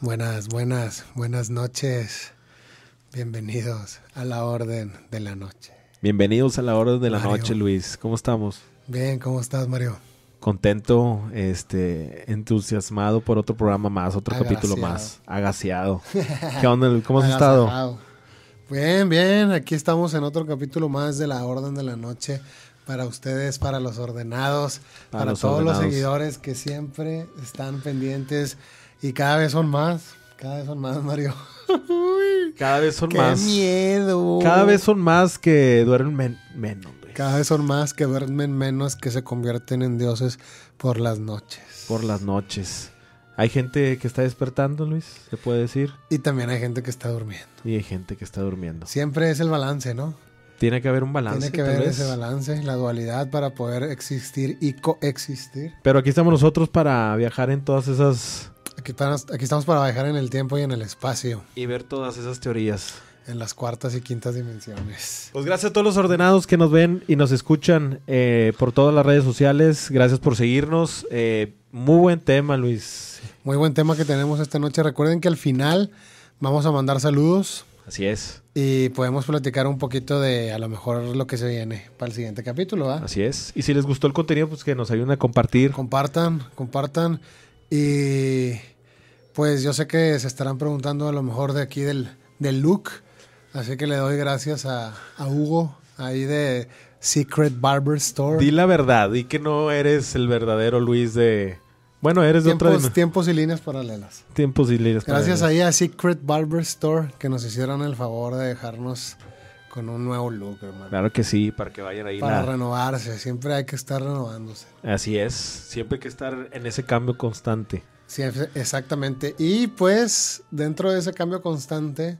Buenas, buenas, buenas noches. Bienvenidos a la orden de la noche. Bienvenidos a la orden de la Mario. noche, Luis. ¿Cómo estamos? Bien, ¿cómo estás, Mario? Contento, este, entusiasmado por otro programa más, otro capítulo más. Agaseado. ¿Qué onda? ¿Cómo has estado? Bien, bien. Aquí estamos en otro capítulo más de la orden de la noche. Para ustedes, para los ordenados, Para para, los todos ordenados. los seguidores que siempre están pendientes y cada vez son más. Cada vez son más, Mario. Cada vez son ¡Qué más. miedo! Cada vez son más que duermen men- menos, Luis. Cada vez son más que duermen menos que se convierten en dioses por las noches. Por las noches. Hay gente que está despertando, Luis, se puede decir. Y también hay gente que está durmiendo. Y hay gente que está durmiendo. Siempre es el balance, ¿no? Tiene que haber un balance. Tiene que vez. ese balance, la dualidad para poder existir y coexistir. Pero aquí estamos nosotros para viajar en todas esas. Aquí, para- aquí estamos para viajar en el tiempo y en el espacio, y ver todas esas teorías. en las cuartas y quintas dimensiones. Pues gracias a todos los ordenados que nos ven y nos escuchan eh, por todas las redes sociales. Gracias por seguirnos. Eh, muy buen tema, Luis. Muy buen tema que tenemos esta noche. Recuerden que al final vamos a mandar saludos Así es. y podemos platicar un poquito de a lo mejor lo que se viene para el siguiente capítulo, ¿va? Así es. Y si les gustó el contenido, pues que nos ayuden a compartir. Compartan, compartan. Y pues yo sé que se estarán preguntando a lo mejor de aquí del, del look. Así que le doy gracias a, a Hugo, ahí de Secret Barber Store. Di la verdad. Di que no eres el verdadero Luis de. Bueno, eres de otra tiempos, tiempos y líneas paralelas. tiempos y líneas. Gracias paralelas. ahí a Secret Barber Store que nos hicieron el favor de dejarnos con un nuevo look, hermano. Claro que sí, para que vayan ahí. Para la- renovarse, siempre hay que estar renovándose. Así es. Siempre hay que estar en ese cambio constante. Sí, exactamente. Y pues dentro de ese cambio constante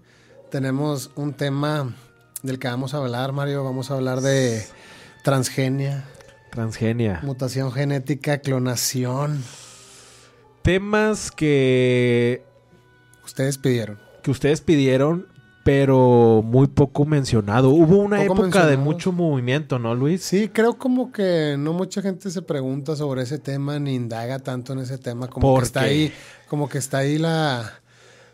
tenemos un tema del que vamos a hablar, Mario. Vamos a hablar de transgenia, Transgenia. mutación genética, clonación. Temas que Ustedes pidieron. que ustedes pidieron, pero muy poco mencionado. Hubo una Poco época de mucho movimiento, ¿no, Luis? Sí, creo como que no mucha gente se pregunta sobre ese tema ni indaga tanto en ese tema. Como ¿Por que está ahí, como que está ahí la,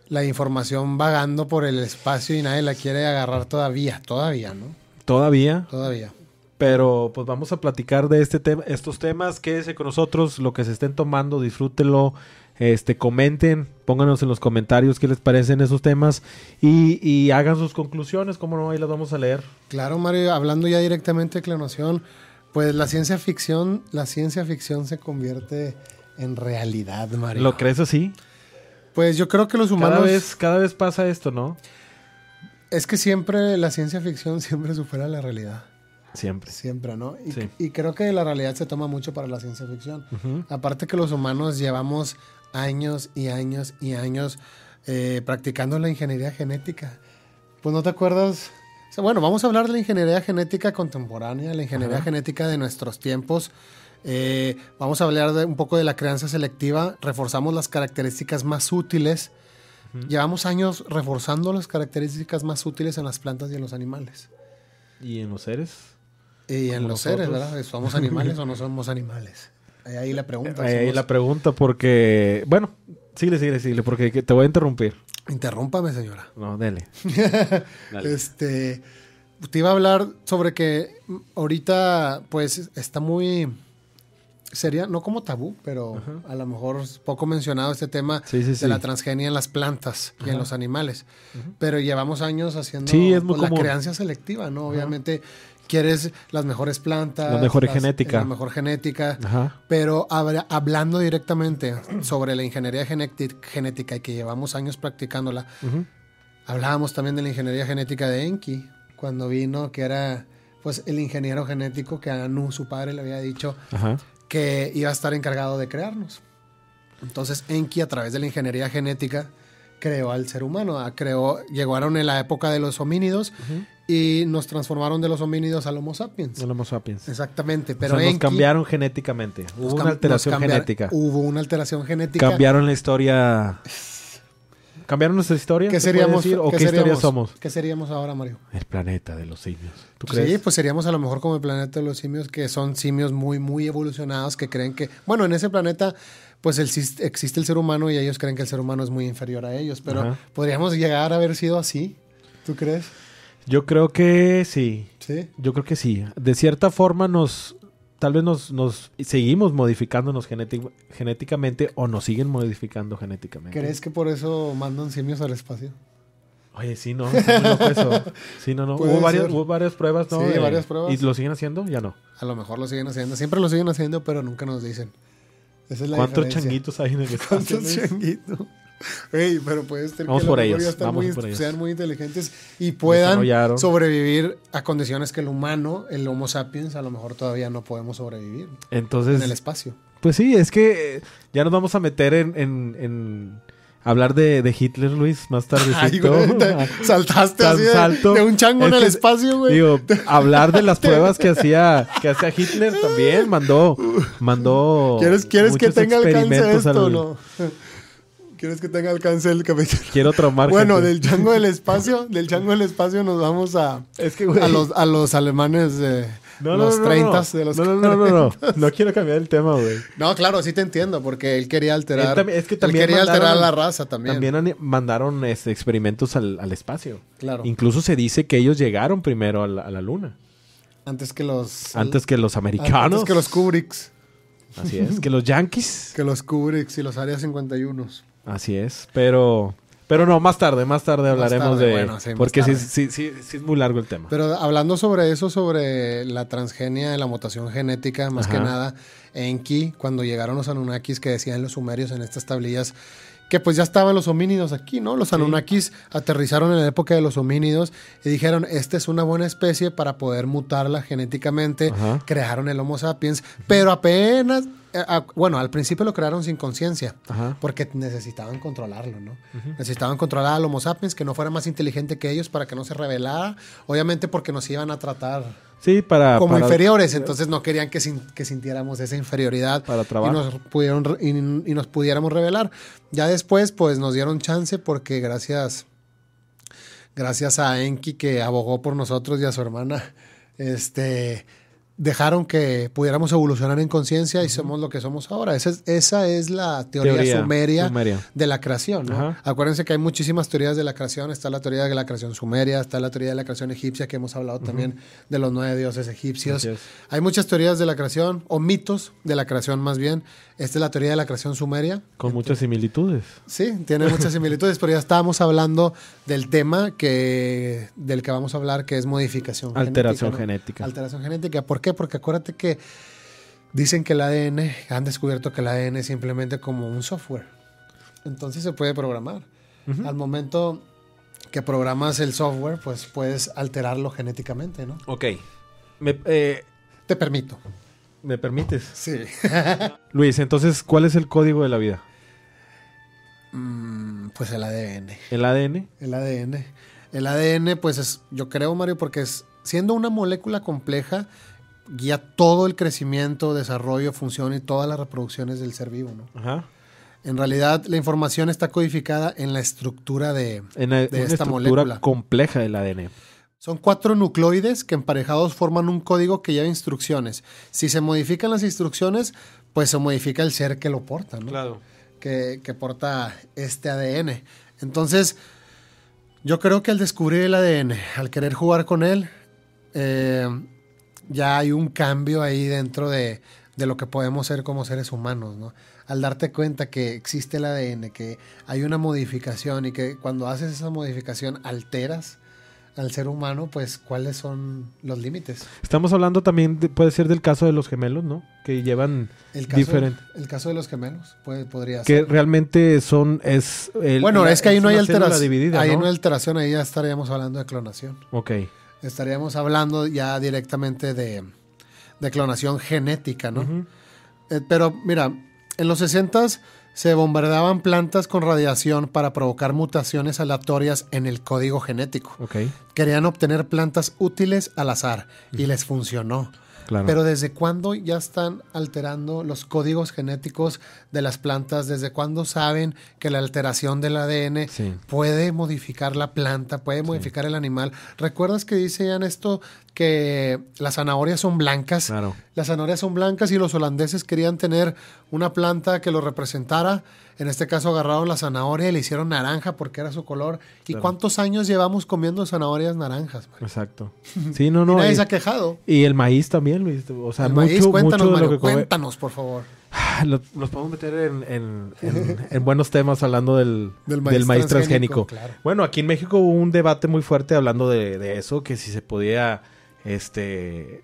la información vagando por el espacio y nadie la quiere agarrar todavía, todavía, ¿no? Todavía, Todavía. pero pues vamos a platicar de este tema, estos temas, quédese con nosotros, lo que se estén tomando, disfrútenlo, este, comenten, pónganos en los comentarios qué les parecen esos temas y, y hagan sus conclusiones, como no, ahí las vamos a leer. Claro, Mario, hablando ya directamente de clonación, pues la ciencia ficción, la ciencia ficción se convierte en realidad, Mario. ¿Lo crees así? Pues yo creo que los humanos Cada vez, cada vez pasa esto, ¿no? es que siempre la ciencia ficción siempre supera la realidad, Siempre. siempre, ¿no? Y, Sí. y creo que la realidad se toma mucho para la ciencia ficción. Aparte que los humanos llevamos años y años y años eh, practicando la ingeniería genética. Pues no te acuerdas. O sea, bueno, vamos a hablar de la ingeniería genética contemporánea, la ingeniería Ajá. genética de nuestros tiempos. Eh, vamos a hablar de un poco de la crianza selectiva. Reforzamos las características más útiles. Ujú. Llevamos años reforzando las características más útiles en las plantas y en los animales. ¿Y en los seres? Y en los seres, nosotros. ¿verdad? ¿Somos animales o no somos animales? Ahí, ahí la pregunta. Ahí, la pregunta porque, bueno, síguele, síguele, síguele, porque que- te voy a interrumpir. Interrúmpame, señora. No, dele. Dale. Este, te iba a hablar sobre que ahorita, pues, está muy, sería, no como tabú, pero Ajá. a lo mejor poco mencionado este tema Sí, sí, de sí. la transgenia en las plantas y en los animales. Pero llevamos años haciendo Sí, es muy pues, la crianza selectiva, ¿no? Obviamente quieres las mejores plantas. La mejor las- genética. La mejor genética. Ajá. Pero habla- hablando directamente sobre la ingeniería genéti- genética y que llevamos años practicándola, Ujú. Hablábamos también de la ingeniería genética de Enki, cuando vino, que era pues el ingeniero genético que a Anu, su padre, le había dicho Ajá. que iba a estar encargado de crearnos. Entonces Enki, a través de la ingeniería genética, creó al ser humano. ah, Creó, llegaron en la época de los homínidos Ujú. Y nos transformaron de los homínidos al Homo sapiens. El Homo sapiens. Exactamente, Pero nos cambiaron genéticamente. Hubo una alteración genética. Hubo una alteración genética. Cambiaron la historia. ¿Cambiaron nuestra historia? ¿Qué ¿Se puede seríamos? decir? ¿O qué qué, historia seríamos? somos? ¿Qué seríamos ahora, Mario? El planeta de los simios. ¿Tú Sí, crees? pues seríamos a lo mejor como el planeta de los simios, que son simios muy, muy evolucionados, que creen que, bueno, en ese planeta, pues el, existe el ser humano y ellos creen que el ser humano es muy inferior a ellos, pero Ajá. podríamos llegar a haber sido así, ¿tú crees? Yo creo que sí. Sí. Yo creo que sí. De cierta forma nos... Tal vez nos, nos seguimos modificándonos genéti- genéticamente o nos siguen modificando genéticamente. ¿Crees que por eso mandan simios al espacio? Oye, sí, no. Eso. Sí, no, no. Hubo varias, hubo varias pruebas, ¿no? Sí, varias pruebas. ¿Y lo siguen haciendo? Ya no. A lo mejor lo siguen haciendo, siempre lo siguen haciendo, pero nunca nos dicen. Esa es la ¿Cuántos diferencia. changuitos hay en el espacio? ¿Cuántos changuitos? Ey, pero puede ser Vamos que por ellos, vamos muy- por ellos. sean muy inteligentes y puedan sobrevivir a condiciones que el humano, el Homo sapiens, a lo mejor todavía no podemos sobrevivir Entonces, en el espacio. pues sí, es que ya nos vamos a meter en, en- en hablar de, de Hitler, Luis, más Ay, tardecito. güey, te saltaste Sal- así de, salto. de un chango Es en el espacio, güey. Digo, hablar de las pruebas que hacía que hacía Hitler también mandó mandó ¿Quieres, quieres que tenga alcance esto al- no? ¿Quieres que tenga alcance el capítulo? Quiero traumar Bueno, gente. del chango del espacio, del chango del espacio nos vamos a, es que güey, a, los, a los alemanes de no, no, los no, no, 30 no. de los no, no, no, no, no, no quiero cambiar el tema, güey. No, claro, sí te entiendo, porque él quería alterar. Él es que él también quería alterar mandaron- la raza también. También mandaron este, experimentos al, al espacio. Claro. Incluso se dice que ellos llegaron primero a la, a la luna. Antes que los. Antes que los americanos. Antes que los Kubricks. Así es. Que los yankees. Que los Kubricks y los Área 51. Así es. Pero. Pero no, más tarde, más tarde hablaremos tarde, de. bueno, sí, porque sí, sí, sí, sí es muy largo el tema. Pero hablando sobre eso, sobre la transgenia, la mutación genética, más que nada, Enki, cuando llegaron los Anunnakis que decían los sumerios en estas tablillas, que pues ya estaban los homínidos aquí, ¿no? Los Anunnakis aterrizaron en la época de los homínidos y dijeron, esta es una buena especie para poder mutarla genéticamente. Ajá. Crearon el Homo sapiens, pero apenas, eh, bueno, al principio lo crearon sin conciencia. Porque necesitaban controlarlo, ¿no? Necesitaban controlar al Homo sapiens, que no fuera más inteligente que ellos para que no se rebelara. Obviamente porque nos iban a tratar Sí, para. como para- inferiores, entonces no querían que, sin- que sintiéramos esa inferioridad Para y trabajo. nos, pudieron, y, y nos pudiéramos revelar. Ya después, pues nos dieron chance porque gracias, gracias a Enki que abogó por nosotros y a su hermana, este, dejaron que pudiéramos evolucionar en conciencia y somos lo que somos ahora. Esa es, esa es la teoría, Teoría sumeria, sumeria. de la creación. ¿no? Acuérdense que hay muchísimas teorías de la creación. Está la teoría de la creación sumeria, está la teoría de la creación egipcia, que hemos hablado también de los nueve dioses egipcios. Hay muchas teorías de la creación, o mitos de la creación más bien. Esta es la teoría de la creación sumeria. Con muchas similitudes. Sí, tiene muchas similitudes, pero ya estábamos hablando del tema que, del que vamos a hablar, que es modificación Alteración genética. ¿no? genética. Alteración genética. ¿Por qué? Porque acuérdate que dicen que el ADN, han descubierto que el ADN es simplemente como un software. Entonces se puede programar. Al momento que programas el software, pues puedes alterarlo genéticamente, ¿no? Ok. Me, eh, Te permito. ¿Me permites? Sí. Luis, entonces, ¿cuál es el código de la vida? Mm, pues el ADN. ¿El ADN? El ADN. El ADN, pues es, yo creo, Mario, porque es, siendo una molécula compleja, guía todo el crecimiento, desarrollo, función y todas las reproducciones del ser vivo, ¿no? Ajá. En realidad, la información está codificada en la estructura de... En la- De una esta estructura molécula. compleja del ADN. Son cuatro nucleoides que emparejados forman un código que lleva instrucciones. Si se modifican las instrucciones, pues se modifica el ser que lo porta, ¿no? Claro. que, que porta este ADN. Entonces, yo creo que al descubrir el ADN, al querer jugar con él, eh, ya hay un cambio ahí dentro de, de lo que podemos ser como seres humanos, ¿no? Al darte cuenta que existe el ADN, que hay una modificación y que cuando haces esa modificación alteras al ser humano, pues cuáles son los límites. Estamos hablando también, de- puede ser del caso de los gemelos, ¿no? Que llevan El caso, diferente. el caso de los gemelos puede, podría Que ser. realmente son, es... el- Bueno, es que ahí no hay alteración. ahí ¿no? no hay alteración, ahí ya estaríamos hablando de clonación. Ok. Estaríamos hablando ya directamente de, de clonación genética, ¿no? Eh, pero mira, en los 60 se bombardeaban plantas con radiación para provocar mutaciones aleatorias en el código genético. Ok. Querían obtener plantas útiles al azar y les funcionó. Claro. Pero ¿desde cuándo ya están alterando los códigos genéticos de las plantas? ¿Desde cuándo saben que la alteración del ADN Sí. puede modificar la planta, puede modificar el animal? ¿Recuerdas que decían esto que las zanahorias son blancas? Claro. Las zanahorias son blancas y los holandeses querían tener una planta que lo representara. En este caso agarraron la zanahoria y le hicieron naranja porque era su color. ¿Y Claro. cuántos años llevamos comiendo zanahorias naranjas? Exacto. Sí, no, Y no. nadie Y, se ha quejado. y el maíz también, Luis. O sea, El mucho, maíz, cuéntanos, mucho de lo Mario, que come- cuéntanos, por favor. Lo- Nos podemos meter en, en- en- en buenos temas hablando del, Del del maíz transgénico, transgénico. claro. Bueno, aquí en México hubo un debate muy fuerte hablando de, de eso, que si se podía este,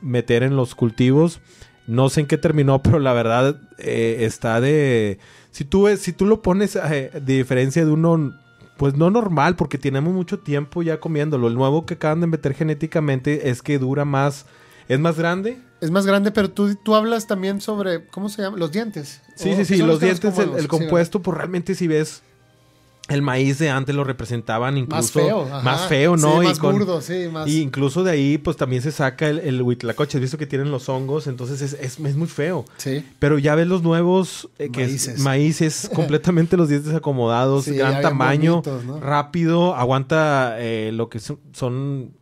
meter en los cultivos. No sé en qué terminó, pero la verdad eh, está de... Si tú, si tú lo pones eh, de diferencia de uno, pues no normal, porque tenemos mucho tiempo ya comiéndolo. El nuevo que acaban de meter genéticamente es que dura más, es más grande. Es más grande, pero tú, tú hablas también sobre, ¿cómo se llama? Los dientes. Sí, ¿O sí, sí, los dientes, el, Sí, compuesto, pues realmente si ves el maíz de antes lo representaban ¿verdad? más incluso feo. ajá. más feo, ¿no? Sí, Y más con- burdo, sí, más... Y incluso de ahí, pues también se saca el, el huitlacoche. Visto que tienen los hongos, entonces es, es, es muy feo. Sí. Pero ya ves los nuevos eh, que Maíces. es maíces, completamente los dientes acomodados, Sí, gran tamaño, bonitos, ¿no? rápido, aguanta eh, lo que son, son,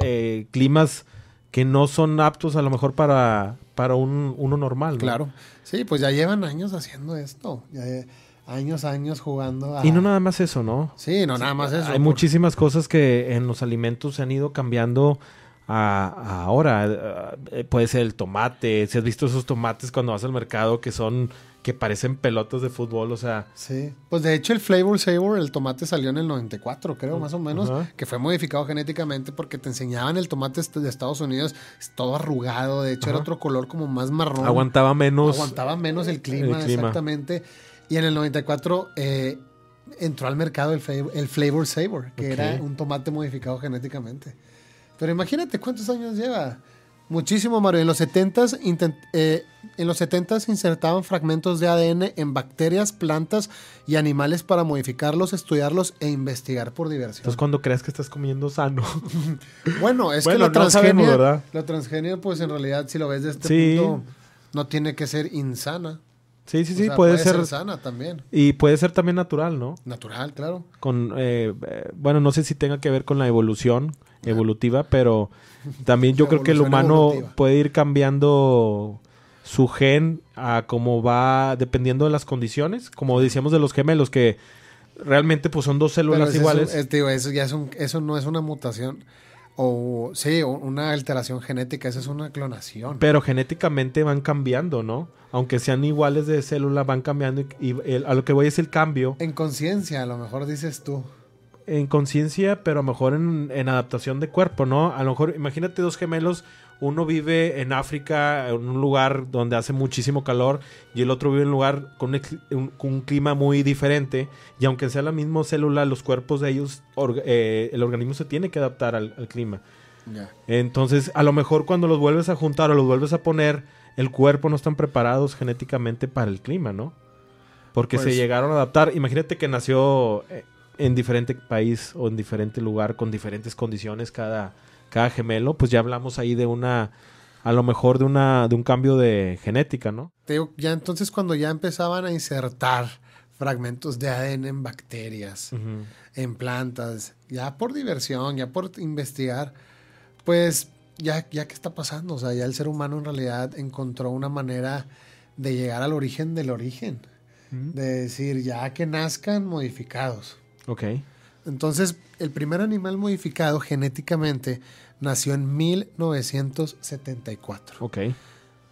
eh, climas que no son aptos a lo mejor para, para un, uno normal. ¿no? Claro. Sí, pues ya llevan años haciendo esto. Ya, eh, años, años jugando. a- Y no nada más eso, ¿no? Sí, no, nada más eso. Hay por- muchísimas cosas que en los alimentos se han ido cambiando a, a ahora. Eh, puede ser el tomate. Si has visto esos tomates cuando vas al mercado que son que parecen pelotas de fútbol, o sea, Sí. Pues de hecho el Flavor Savor, el tomate salió en el 94, creo, más o menos, que fue modificado genéticamente porque te enseñaban el tomate de Estados Unidos todo arrugado, de hecho era otro color como más marrón. aguantaba menos. Aguantaba menos el clima, el clima. exactamente. Y en el 94 eh, entró al mercado el, flavor, el Flavor Savor, que era un tomate modificado genéticamente. Pero imagínate cuántos años lleva. Muchísimo, Mario. En los 70s intent- eh, en los 70s insertaban fragmentos de ADN en bacterias, plantas y animales para modificarlos, estudiarlos e investigar por diversión. Entonces cuando crees que estás comiendo sano. Bueno, es Bueno, que la no transgenia, sabemos, ¿verdad? la transgenia, pues en realidad, si lo ves de este Sí. punto, no tiene que ser insana. sí, sí, O sí, sea, puede, ser, sana también. Y puede ser también natural, ¿no? Natural, claro. Con, eh, eh, bueno, no sé si tenga que ver con la evolución evolutiva, pero también yo creo que el humano evolutiva. puede ir cambiando su gen a cómo va dependiendo de las condiciones, como decíamos de los gemelos que realmente pues son dos células iguales. es- digo, eso ya es un, eso no es una mutación o sí, una alteración genética, eso es una clonación. Pero genéticamente van cambiando, ¿no? Aunque sean iguales de célula, van cambiando y, y el- a lo que voy es el cambio En conciencia, a lo mejor dices tú. En conciencia, pero a lo mejor en, en adaptación de cuerpo, ¿no? A lo mejor, imagínate dos gemelos, uno vive en África, en un lugar donde hace muchísimo calor, y el otro vive en un lugar con un, un- con un clima muy diferente, y aunque sea la misma célula, los cuerpos de ellos, eh, el organismo se tiene que adaptar al, al clima. Entonces, a lo mejor cuando los vuelves a juntar o los vuelves a poner, el cuerpo no están preparados genéticamente para el clima, ¿no? Porque se Pues- llegaron a adaptar. Imagínate que nació eh, en diferente país o en diferente lugar con diferentes condiciones cada, cada gemelo, pues ya hablamos ahí de una, a lo mejor de una, de un cambio de genética, ¿no? Te digo, ya entonces cuando ya empezaban a insertar fragmentos de ADN en bacterias, en plantas, ya por diversión, ya por investigar, pues ya, ya qué está pasando, o sea, ya el ser humano en realidad encontró una manera de llegar al origen del origen, de decir, ya que nazcan modificados. Ok. Entonces, el primer animal modificado genéticamente nació en 1974, Ok.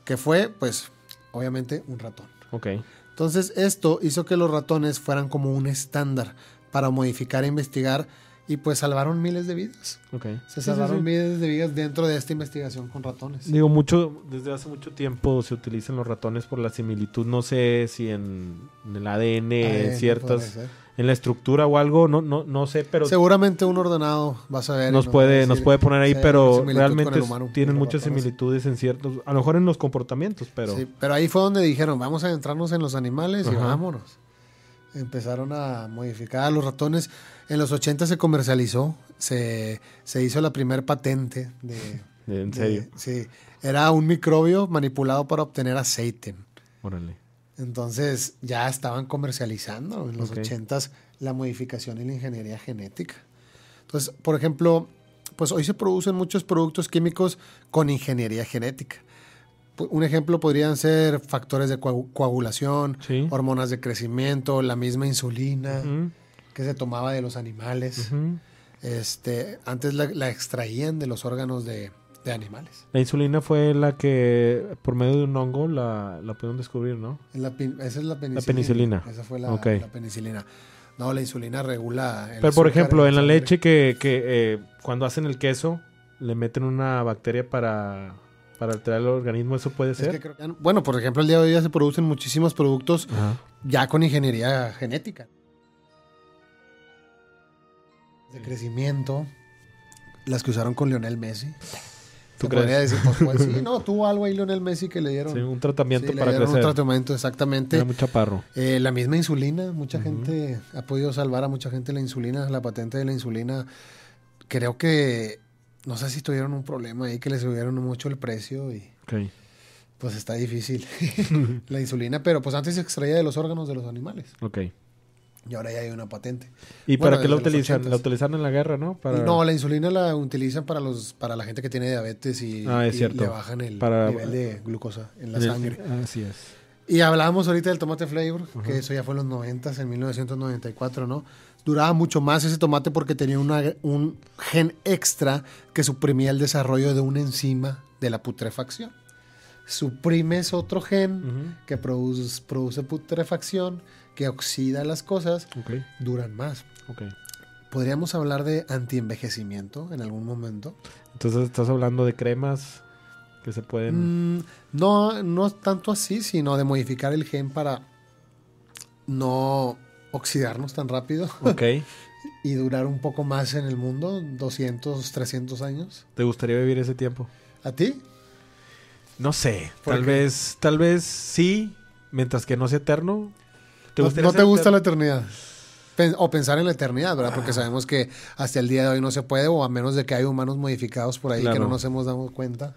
que fue, pues, obviamente un ratón. Ok. Entonces, esto hizo que los ratones fueran como un estándar para modificar e investigar y pues salvaron miles de vidas. Ok. Se Sí, sí, salvaron sí. miles de vidas dentro de esta investigación con ratones. Digo, mucho, desde hace mucho tiempo se utilizan los ratones por la similitud. No sé si en, en el ADN, en no ciertas. En la estructura o algo, no, no, no sé, pero Seguramente un ordenado vas a ver. nos puede, decir nos puede poner ahí, pero realmente humano, tienen muchas similitudes en ciertos, a lo mejor en los comportamientos, pero Sí, pero ahí fue donde dijeron, vamos a adentrarnos en los animales y vámonos. Empezaron a modificar a los ratones. En los 80 se comercializó, se, se hizo la primer patente de, En de- serio. sí. Era un microbio manipulado para obtener aceite. Órale. Entonces ya estaban comercializando en los Ok. ochentas la modificación y la ingeniería genética. Entonces, por ejemplo, pues hoy se producen muchos productos químicos con ingeniería genética. Un ejemplo podrían ser factores de coagu- coagulación, Sí. hormonas de crecimiento, la misma insulina que se tomaba de los animales. Este, antes la, la extraían de los órganos de, de animales. La insulina fue la que por medio de un hongo la, la pudieron descubrir, ¿no? La esa es la penicilina. penicilina. Esa fue la, la penicilina. No, la insulina regula. el Pero por ejemplo, en la sangre. leche que, que eh, cuando hacen el queso le meten una bacteria para, para alterar el organismo, ¿eso puede Es ser? que creo que- bueno, por ejemplo, el día de hoy ya se producen muchísimos productos Ajá. ya con ingeniería genética. De crecimiento. Las que usaron con Lionel Messi. ¿Tú Se crees? podría decir, pues, pues, sí, no, tuvo algo ahí Lionel Messi que le dieron. Sí, un tratamiento Sí, le para dieron crecer. Un tratamiento, exactamente. Era muy chaparro. Eh, la misma insulina, mucha gente ha podido salvar a mucha gente la insulina, la patente de la insulina. Creo que, no sé si tuvieron un problema ahí que les subieron mucho el precio y pues está difícil la insulina, pero pues antes se extraía de los órganos de los animales Ok. Y ahora ya hay una patente. ¿Y Bueno, para qué la utilizan? ¿La utilizan en la guerra, no? Para... No, la insulina la utilizan para los para la gente que tiene diabetes y, Ah, es y le bajan el Para- nivel de glucosa en la el- sangre. Así es. Y hablábamos ahorita del tomate flavor, Ajá. que eso ya fue en los 90, en 1994, ¿no? Duraba mucho más ese tomate porque tenía una- un gen extra que suprimía el desarrollo de una enzima de la putrefacción. Suprimes otro gen que produce, produce putrefacción, que oxida las cosas, duran más. Ok. ¿Podríamos hablar de antienvejecimiento en algún momento? Entonces estás hablando de cremas que se pueden... Mm, no, no tanto así, sino de modificar el gen para no oxidarnos tan rápido Ok. y durar un poco más en el mundo, 200, 300 años. ¿Te gustaría vivir ese tiempo? ¿A ti? No sé. ¿Por Tal qué? vez, tal vez sí, mientras que no sea eterno. ¿No, gustaría no te gusta la eternidad? Pen- o pensar en la eternidad, ¿verdad? Porque sabemos que hasta el día de hoy no se puede, o a menos de que hay humanos modificados por ahí que no nos hemos dado cuenta.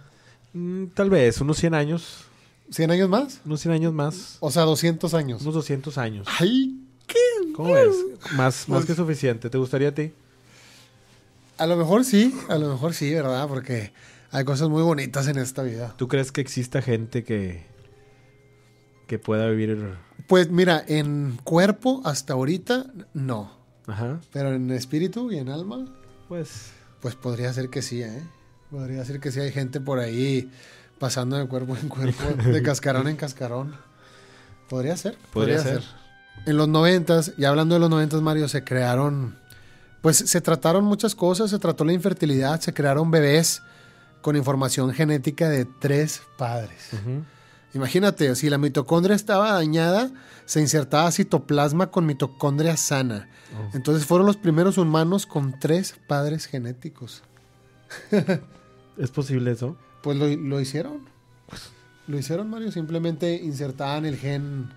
Mm, tal vez, unos 100 años. ¿100 años más? Unos 100 años más. O sea, 200 años. Unos 200 años. ¡Ay! ¿Cómo ves? Más, más Pues- que suficiente. ¿Te gustaría a ti? A lo mejor sí, a lo mejor sí, ¿verdad? Porque hay cosas muy bonitas en esta vida. ¿Tú crees que exista gente que, que pueda vivir... Pues mira, en cuerpo hasta ahorita no, Ajá. pero en espíritu y en alma, Pues... pues podría ser que sí, ¿eh? Podría ser que sí hay gente por ahí pasando de cuerpo en cuerpo, de cascarón en cascarón. Podría ser, Podría podría, ser. ser. En los noventas, y hablando de los noventas, Mario, se crearon, pues se trataron muchas cosas, se trató la infertilidad, se crearon bebés con información genética de tres padres. Imagínate, si la mitocondria estaba dañada, se insertaba citoplasma con mitocondria sana. Oh. Entonces fueron los primeros humanos con tres padres genéticos. ¿Es posible eso? Pues lo, lo hicieron. Lo hicieron, Mario. Simplemente insertaban el gen,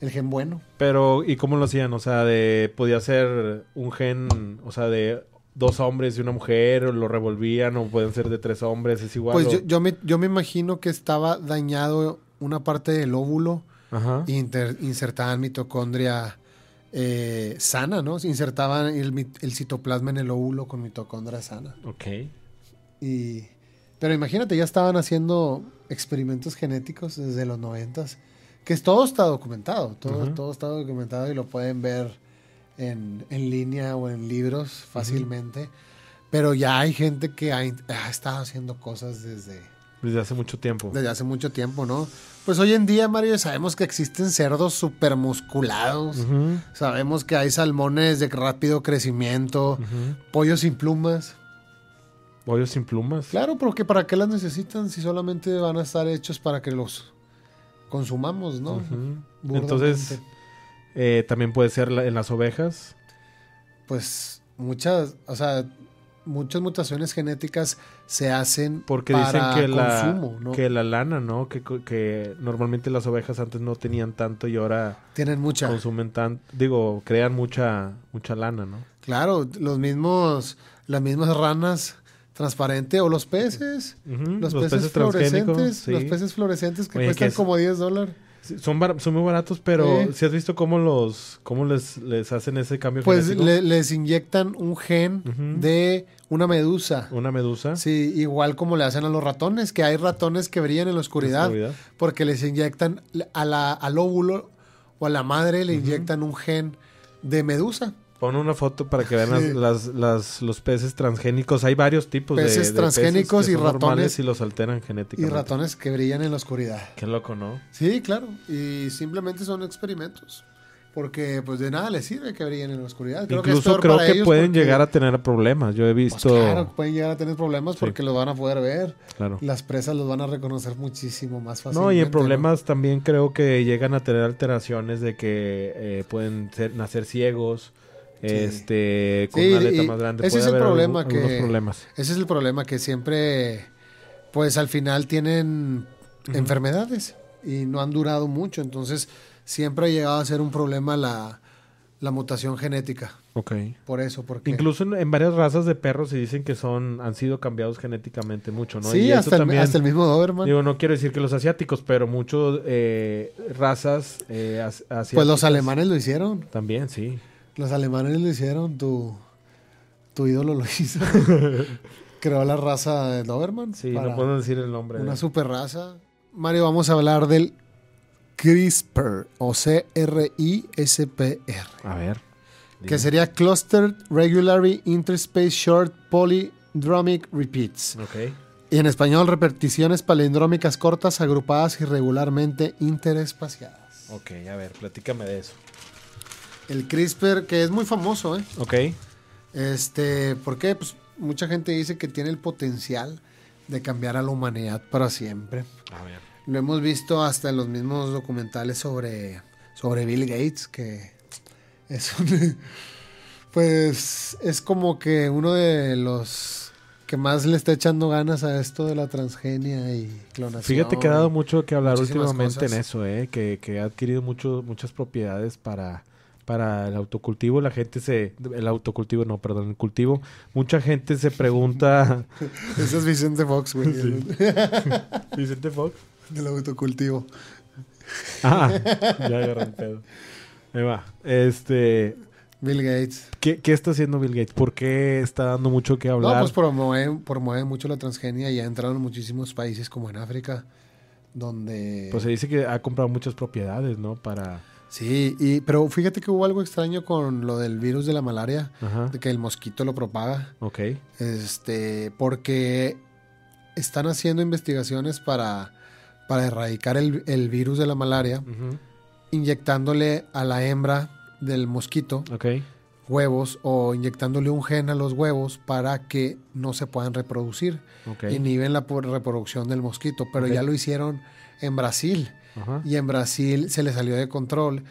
el gen bueno. Pero, ¿y cómo lo hacían? O sea, de podía ser un gen, o sea, de dos hombres y una mujer, o lo revolvían, o pueden ser de tres hombres, es igual. Pues o- yo, yo me, yo me imagino que estaba dañado una parte del óvulo Ajá. e inter- insertaban mitocondria eh, sana, ¿no? Insertaban el, el citoplasma en el óvulo con mitocondria sana. Ok. Y, pero imagínate, ya estaban haciendo experimentos genéticos desde los noventas, que todo está documentado, todo, todo está documentado y lo pueden ver en, en línea o en libros fácilmente. Pero ya hay gente que ha, estado haciendo cosas desde, Desde hace mucho tiempo. desde hace mucho tiempo, ¿no? Pues hoy en día, Mario, sabemos que existen cerdos super musculados. Ujú, Sabemos que hay salmones de rápido crecimiento, pollos sin plumas. Pollos sin plumas. Claro, porque ¿para qué las necesitan si solamente van a estar hechos para que los consumamos, ¿no? Burdamente. Entonces, eh, también puede ser la- en las ovejas. Pues muchas, o sea, muchas mutaciones genéticas se hacen Porque para dicen que la, consumo, ¿no? que la lana, ¿no? Que, que normalmente las ovejas antes no tenían tanto y ahora Tienen mucha. consumen tanto. Digo, crean mucha, mucha lana, ¿no? Claro, los mismos, las mismas ranas transparente. O los peces. Los, los peces, fluorescentes. sí. Los peces fluorescentes que Oye, cuestan que es- como 10 dólares. Sí, Son, bar- son muy baratos, pero Sí. si has visto cómo los cómo les, les hacen ese cambio Pues le- les inyectan un gen de una medusa. Una medusa. Sí, igual como le hacen a los ratones, que hay ratones que brillan en la oscuridad, Oscuridad. porque les inyectan a la, al óvulo o a la madre le inyectan un gen de medusa. Pon una foto para que vean las, Sí. las- las- los peces transgénicos. Hay varios tipos de- Peces de, transgénicos que y son ratones. y los alteran Y genéticamente. ratones que brillan en la oscuridad. Qué loco, ¿no? Sí, claro. Y simplemente son experimentos. Porque pues de nada les sirve que brillen en la oscuridad. Creo Incluso creo que pueden porque, llegar a tener problemas. Yo he pues, visto... claro, pueden llegar a tener problemas Sí. porque los van a poder ver. claro. Las presas los van a reconocer muchísimo más fácilmente. No, y en problemas también creo que llegan a tener alteraciones de que eh, pueden ser, nacer ciegos, este, con Sí, una aleta más grande. ese Puede es el problema algún- que- problemas. Ese es el problema, que siempre, pues al final tienen enfermedades y no han durado mucho. Entonces siempre ha llegado a ser un problema la, la mutación genética. Ok. Por eso, porque... Incluso en, en varias razas de perros se dicen que son han sido cambiados genéticamente mucho, ¿no? sí, y hasta el, también, hasta el mismo Doberman. digo, no quiero decir que los asiáticos, pero muchos eh, razas eh, as- asiáticas pues los alemanes lo hicieron. también, sí. Los alemanes lo hicieron. Tu, tu ídolo lo hizo. Creó la raza de Doberman. Sí, no puedo decir el nombre. Una de- super raza. Mario, vamos a hablar del CRISPR o C-R-I-S-P-R. A ver. que sería Clustered Regularly Interspace Short Polydromic Repeats. Ok. Y en español, repeticiones palindrómicas cortas agrupadas irregularmente interespaciadas. Ok, a ver, platícame de eso. El CRISPR, que es muy famoso, ¿eh? Ok. Este, ¿por qué? Pues mucha gente dice que tiene el potencial de cambiar a la humanidad para siempre. A ver. Lo hemos visto hasta en los mismos documentales sobre, sobre Bill Gates, que es un, pues es como que uno de los que más le está echando ganas a esto de la transgenia y clonación. Fíjate que ha dado mucho que hablar últimamente en eso, ¿eh? que, que ha adquirido mucho, muchas propiedades para, para el autocultivo. La gente se... El autocultivo, no, perdón, el cultivo. Mucha gente se pregunta... Ese es Vicente Fox, güey, Sí. Vicente Fox. del autocultivo. Ah, ya agarré el pedo. Ahí va. Este... Bill Gates. ¿qué, ¿Qué está haciendo Bill Gates? ¿Por qué está dando mucho que hablar? No, pues promueve, promueve mucho la transgenia y ha entrado en muchísimos países como en África, donde... Pues se dice que ha comprado muchas propiedades, ¿no? Para... Sí, y, pero fíjate que hubo algo extraño con lo del virus de la malaria, Ajá. de que el mosquito lo propaga, Ok. este, porque están haciendo investigaciones para, para erradicar el, el virus de la malaria, inyectándole a la hembra del mosquito Ok. huevos o inyectándole un gen a los huevos para que no se puedan reproducir. Ok. Inhiben la reproducción del mosquito, pero ya lo hicieron en Brasil. Ajá. Y en Brasil se le salió de control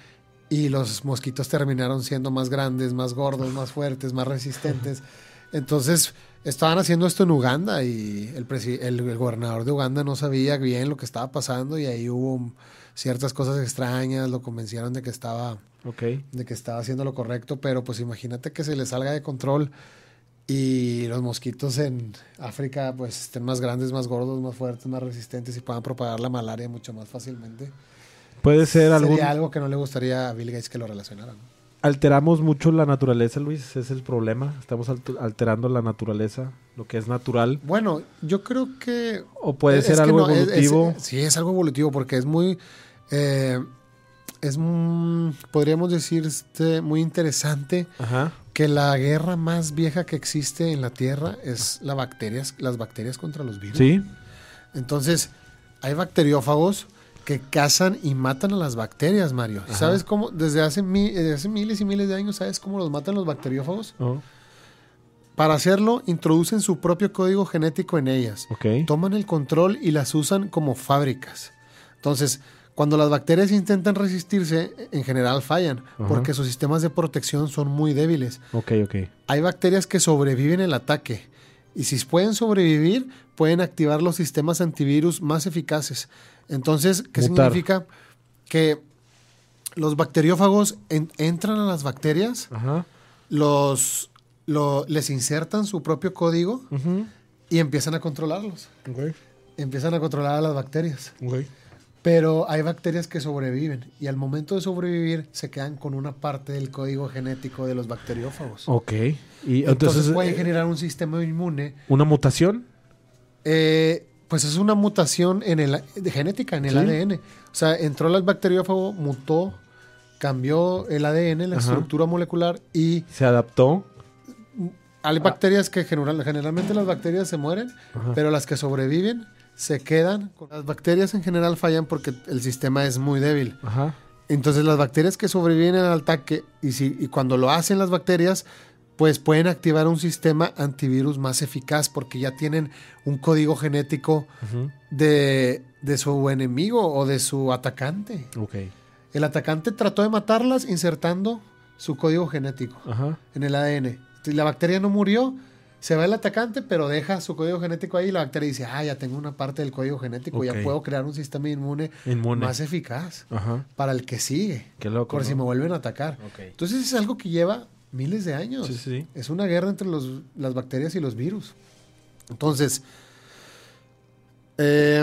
y los mosquitos terminaron siendo más grandes, más gordos, más fuertes, más resistentes. Entonces estaban haciendo esto en Uganda y el, el, el gobernador de Uganda no sabía bien lo que estaba pasando y ahí hubo ciertas cosas extrañas, lo convencieron de que estaba de que estaba haciendo lo correcto, pero pues imagínate que se le salga de control y los mosquitos en África pues estén más grandes, más gordos, más fuertes, más resistentes y puedan propagar la malaria mucho más fácilmente. Puede ser algún... Sería algo que no le gustaría a Bill Gates que lo relacionaran. Alteramos mucho la naturaleza, Luis. Ese es el problema. Estamos alter- alterando la naturaleza, lo que es natural. Bueno, yo creo que... O puede es ser algo no, es- es- evolutivo. sí, es algo evolutivo porque es muy... eh, es, mm, podríamos decir, este, muy interesante Ajá. Que la guerra más vieja que existe en la Tierra es la bacterias, las bacterias contra los virus. Sí. Entonces, hay bacteriófagos que cazan y matan a las bacterias, Mario. Ajá. ¿Sabes cómo? Desde hace, mi- desde hace miles y miles de años, ¿sabes cómo los matan los bacteriófagos? Oh, Para hacerlo, introducen su propio código genético en ellas. ok. Toman el control y las usan como fábricas. Entonces, cuando las bacterias intentan resistirse, en general fallan, Ajá. porque sus sistemas de protección son muy débiles. Ok, ok. Hay bacterias que sobreviven el ataque. Y si pueden sobrevivir, pueden activar los sistemas antivirus más eficaces. Entonces, ¿qué Mutar. significa? Que los bacteriófagos en- entran a las bacterias, Ajá. los, lo- les insertan su propio código y empiezan a controlarlos. Ok. Empiezan a controlar a las bacterias. Ok. Pero hay bacterias que sobreviven y al momento de sobrevivir se quedan con una parte del código genético de los bacteriófagos. Ok. Y entonces, entonces, pueden eh, generar un sistema inmune. ¿una mutación? Eh, pues es una mutación en el, de genética, en el Sí. ADN. O sea, entró el bacteriófago, mutó, cambió el ADN, la Ajá. estructura molecular y ¿Se adaptó? hay bacterias que general- generalmente las bacterias se mueren, Ajá. pero las que sobreviven se quedan. Las bacterias en general fallan porque el sistema es muy débil. Ajá. Entonces las bacterias que sobreviven al ataque y, si, y cuando lo hacen las bacterias, pues pueden activar un sistema antivirus más eficaz porque ya tienen un código genético de, de su enemigo o de su atacante. El atacante trató de matarlas insertando su código genético en el ADN. La bacteria no murió, se va el atacante, pero deja su código genético ahí y la bacteria dice, ah, ya tengo una parte del código genético, ya puedo crear un sistema inmune, Inmune. más eficaz Ajá. para el que sigue, Qué loco. por si me vuelven a atacar. Ok. Entonces es algo que lleva miles de años. Sí, sí. Es una guerra entre los- las bacterias y los virus. Entonces, eh,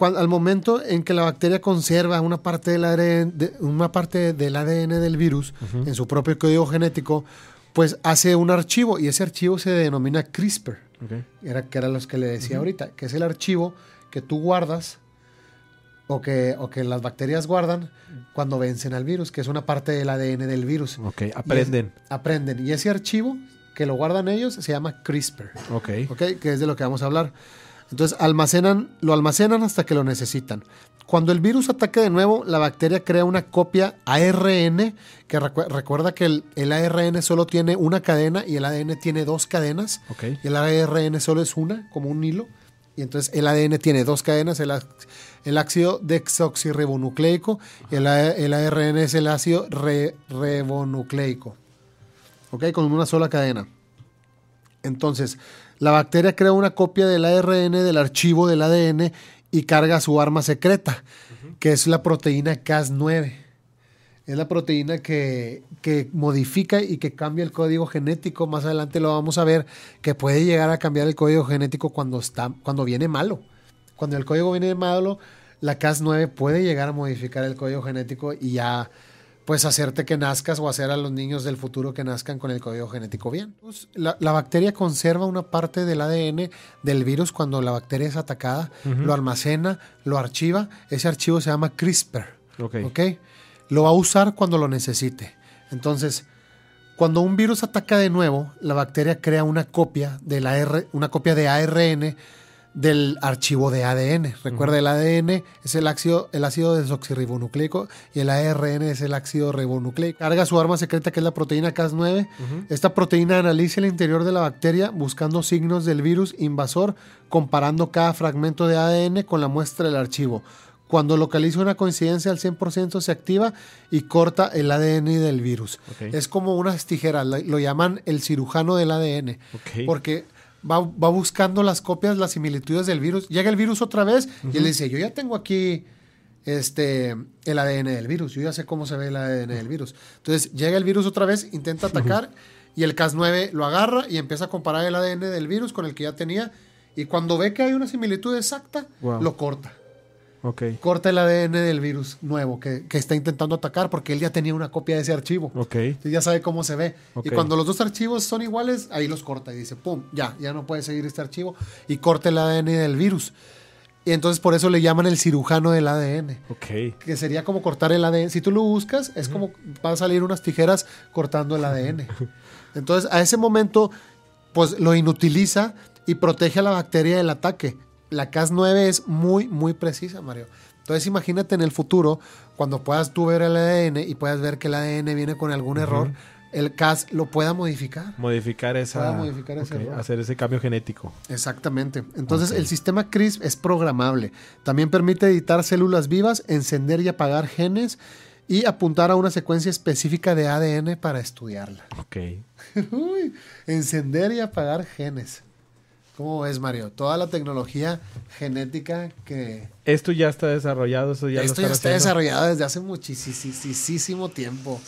al momento en que la bacteria conserva una parte del ADN, de- una parte del, ADN del virus en su propio código genético, pues hace un archivo y ese archivo se denomina CRISPR, era, que eran los que le decía ahorita, que es el archivo que tú guardas o que, o que las bacterias guardan cuando vencen al virus, que es una parte del ADN del virus. Ok. Aprenden. Aprenden. Y ese archivo que lo guardan ellos se llama CRISPR, Ok. ¿ok? Que es de lo que vamos a hablar. Entonces almacenan, lo almacenan hasta que lo necesitan. Cuando el virus ataque de nuevo, la bacteria crea una copia ARN, que recu- recuerda que el, el ARN solo tiene una cadena y el ADN tiene dos cadenas. Y el ARN solo es una, como un hilo. Y entonces el ADN tiene dos cadenas, el, el ácido desoxirribonucleico y el, el ARN es el ácido re- ribonucleico. ¿Ok? Con una sola cadena. Entonces, la bacteria crea una copia del ARN del archivo del ADN y carga su arma secreta, que es la proteína Cas9. Es la proteína que, que modifica y que cambia el código genético. Más adelante lo vamos a ver, que puede llegar a cambiar el código genético cuando, está, cuando viene malo. Cuando el código viene malo, la Cas9 puede llegar a modificar el código genético y ya pues hacerte que nazcas o hacer a los niños del futuro que nazcan con el código genético bien. Pues, La, la bacteria conserva una parte del ADN del virus cuando la bacteria es atacada, lo almacena, lo archiva. Ese archivo se llama CRISPR. Ok. ¿ok? Lo va a usar cuando lo necesite. Entonces, cuando un virus ataca de nuevo, la bacteria crea una copia de la R, una copia de ARN del archivo de ADN. Recuerda, el ADN es el ácido, el ácido desoxirribonucleico y el ARN es el ácido ribonucleico. Carga su arma secreta que es la proteína Cas9. Ujú. Esta proteína analiza el interior de la bacteria buscando signos del virus invasor, comparando cada fragmento de ADN con la muestra del archivo. Cuando localiza una coincidencia al 100% se activa y corta el ADN del virus. Es como unas tijeras, lo llaman el cirujano del ADN, porque va, va buscando las copias, las similitudes del virus. Llega el virus otra vez y él dice, yo ya tengo aquí este, el ADN del virus, yo ya sé cómo se ve el ADN del virus. Entonces llega el virus otra vez, intenta atacar y el Cas9 lo agarra y empieza a comparar el ADN del virus con el que ya tenía y cuando ve que hay una similitud exacta, Wow. lo corta. Ok. Corta el ADN del virus nuevo que, que está intentando atacar porque él ya tenía una copia de ese archivo. Ok. Entonces ya sabe cómo se ve. Y cuando los dos archivos son iguales, ahí los corta y dice, pum, ya, ya no puede seguir este archivo y corta el ADN del virus. Y entonces por eso le llaman el cirujano del ADN. Ok. Que sería como cortar el ADN. Si tú lo buscas, es como van a salir unas tijeras cortando el ADN. Entonces a ese momento, pues lo inutiliza y protege a la bacteria del ataque. La Cas9 es muy, muy precisa, Mario. Entonces imagínate en el futuro, cuando puedas tú ver el ADN y puedas ver que el ADN viene con algún error, el Cas lo pueda modificar. Modificar esa. Pueda modificar ese ok, error. Hacer ese cambio genético. Exactamente. Entonces el sistema CRISP es programable. También permite editar células vivas, encender y apagar genes y apuntar a una secuencia específica de ADN para estudiarla. Ok. Uy, encender y apagar genes. ¿Cómo ves, Mario? Toda la tecnología genética que... Esto ya está desarrollado, eso ya lo Esto ya está haciendo. desarrollado desde hace muchísimo tiempo.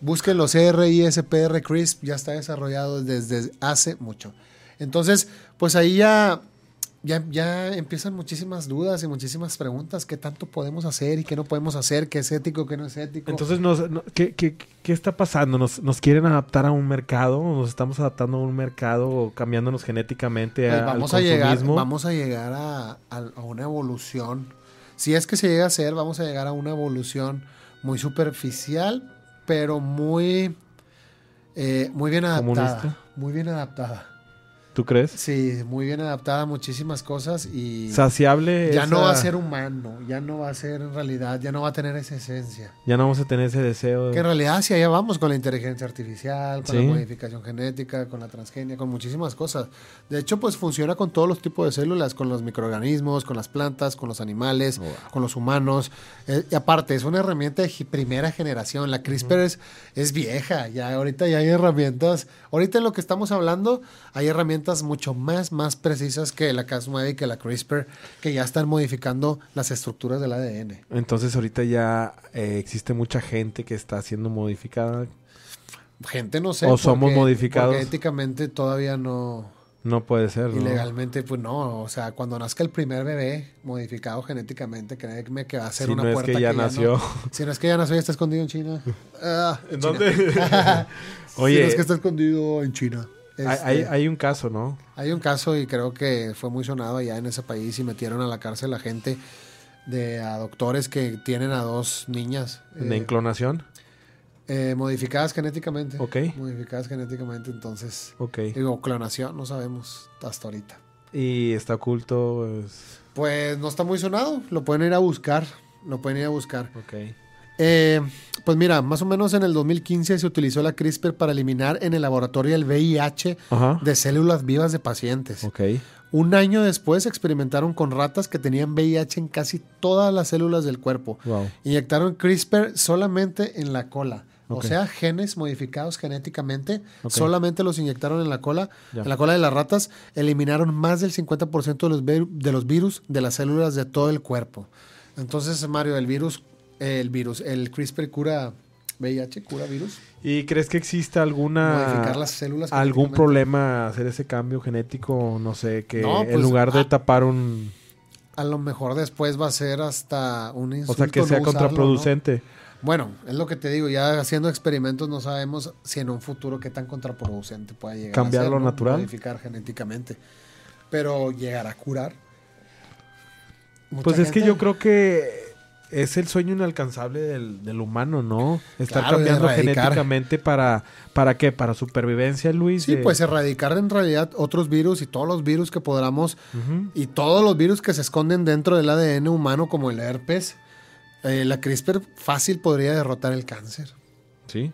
Busquen los CRISPR CRISP, ya está desarrollado desde hace mucho. Entonces, pues ahí ya, ya, ya empiezan muchísimas dudas y muchísimas preguntas. ¿Qué tanto podemos hacer y qué no podemos hacer? ¿Qué es ético, qué no es ético? Entonces, nos, no- ¿qué, qué, qué está pasando? ¿Nos, ¿Nos quieren adaptar a un mercado? ¿Nos estamos adaptando a un mercado o cambiándonos genéticamente Pues a- vamos al a llegar, vamos a llegar a, a- a una evolución. Si es que se llega a ser, vamos a llegar a una evolución muy superficial, pero muy, eh, muy bien adaptada. ¿Comunista? Muy bien adaptada. ¿Tú crees? Sí, muy bien adaptada a muchísimas cosas y Saciable. ya no va a ser humano, ya no va a ser en realidad, ya no va a tener esa esencia. Ya no vamos a tener ese deseo. Que en realidad hacia allá vamos con la inteligencia artificial, con Sí. la modificación genética, con la transgenia, con muchísimas cosas. De hecho, pues funciona con todos los tipos de células, con los microorganismos, con las plantas, con los animales, Wow. con los humanos. Eh, y aparte, es una herramienta de primera generación. La CRISPR es, es vieja, ya ahorita ya hay herramientas. Ahorita en lo que estamos hablando, hay herramientas mucho más, más precisas que la Cas9 y que la CRISPR, que ya están modificando las estructuras del ADN. Entonces ahorita ya eh, existe mucha gente que está siendo modificada. Gente no sé. O somos modificados. Porque éticamente todavía no. No puede ser, ¿no? Y legalmente, pues no. O sea, cuando nazca el primer bebé modificado genéticamente, créeme que va a ser Si una no es puerta que ya no- nació. si no es que ya nació y está escondido en China. Ah, ¿En China. dónde? si Oye. no es que está escondido en China. Hay, Este, hay, hay un caso, ¿no? hay un caso y creo que fue muy sonado allá en ese país y metieron a la cárcel a gente de a doctores que tienen a dos niñas De eh, inclonación. eh, modificadas genéticamente. Ok. Modificadas genéticamente, entonces Ok. Digo, clonación, no sabemos hasta ahorita. Y está oculto. es- Pues no está muy sonado, lo pueden ir a buscar, lo pueden ir a buscar. Ok. Eh, pues mira, más o menos en el 2015 se utilizó la CRISPR para eliminar en el laboratorio el VIH Ajá. de células vivas de pacientes. Un año después experimentaron con ratas que tenían VIH en casi todas las células del cuerpo. Wow. Inyectaron CRISPR solamente en la cola. O sea, genes modificados genéticamente, solamente los inyectaron en la cola, Ya. en la cola de las ratas, eliminaron más del 50% de los, de los virus de las células de todo el cuerpo. Entonces, Mario, el virus, el virus, el CRISPR cura VIH, cura virus, ¿Y crees que exista alguna modificar las células. algún problema hacer ese cambio genético? No sé, que No, en pues, lugar de ah, tapar un... A lo mejor después va a ser hasta un O insulto. sea, que sea no usarlo, ¿no? contraproducente. Bueno, es lo que te digo, ya haciendo experimentos no sabemos si en un futuro qué tan contraproducente puede llegar Cambiar a ser, lo natural. Modificar genéticamente. Pero llegar a curar. Mucha Pues es que yo creo que es el sueño inalcanzable del, del humano, ¿no? Estar Claro, cambiando genéticamente para... ¿Para qué? ¿Para supervivencia, Luis? Sí, De- pues erradicar en realidad otros virus y todos los virus que podamos y todos los virus que se esconden dentro del ADN humano como el herpes. eh, la CRISPR fácil podría derrotar el cáncer. Sí.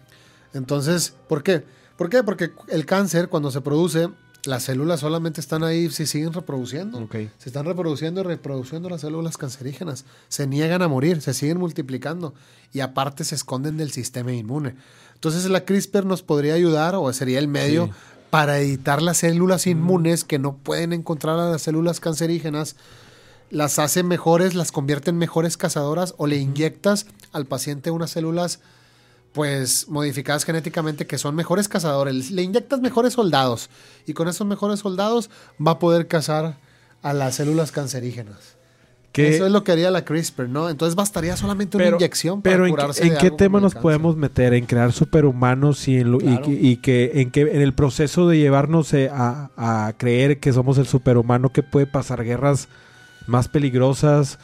Entonces, ¿por qué? ¿Por qué? Porque el cáncer cuando se produce, las células solamente están ahí si siguen reproduciendo. Se están reproduciendo y reproduciendo las células cancerígenas. Se niegan a morir, se siguen multiplicando y aparte se esconden del sistema inmune. Entonces la CRISPR nos podría ayudar o sería el medio Sí. para editar las células inmunes que no pueden encontrar a las células cancerígenas. Las hace mejores, las convierte en mejores cazadoras o le inyectas al paciente unas células pues modificadas genéticamente que son mejores cazadores. Le inyectas mejores soldados y con esos mejores soldados va a poder cazar a las células cancerígenas. Eso es lo que haría la CRISPR, ¿no? Entonces bastaría solamente una pero, inyección para pero ¿en, curarse qué- en de qué algo tema nos podemos meter? ¿En crear superhumanos y, en lo- y Claro. y que en que en el proceso de llevarnos eh, a, a creer que somos el superhumano que puede pasar guerras más peligrosas,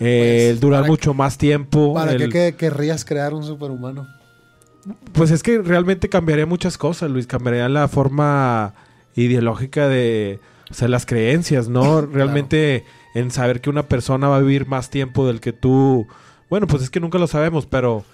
eh, Pues, durar ¿para mucho más tiempo? ¿Para el- qué que- querrías crear un superhumano? Pues es que realmente cambiaría muchas cosas, Luis. Cambiaría la forma ideológica de, o sea, las creencias, ¿no? Realmente en saber que una persona va a vivir más tiempo del que tú... Bueno, pues es que nunca lo sabemos, pero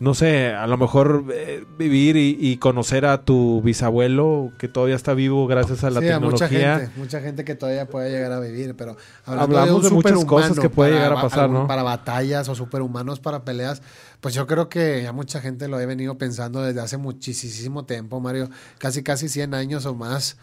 no sé, a lo mejor eh, vivir y, y conocer a tu bisabuelo que todavía está vivo gracias a la sí, a mucha tecnología. gente, mucha gente que todavía puede llegar a vivir, pero Hablamos un de muchas cosas que puede para llegar a pasar, ¿no? Para batallas o superhumanos para peleas, pues yo creo que ya mucha gente lo he venido pensando desde hace muchísimo tiempo, Mario, casi casi 100 años o más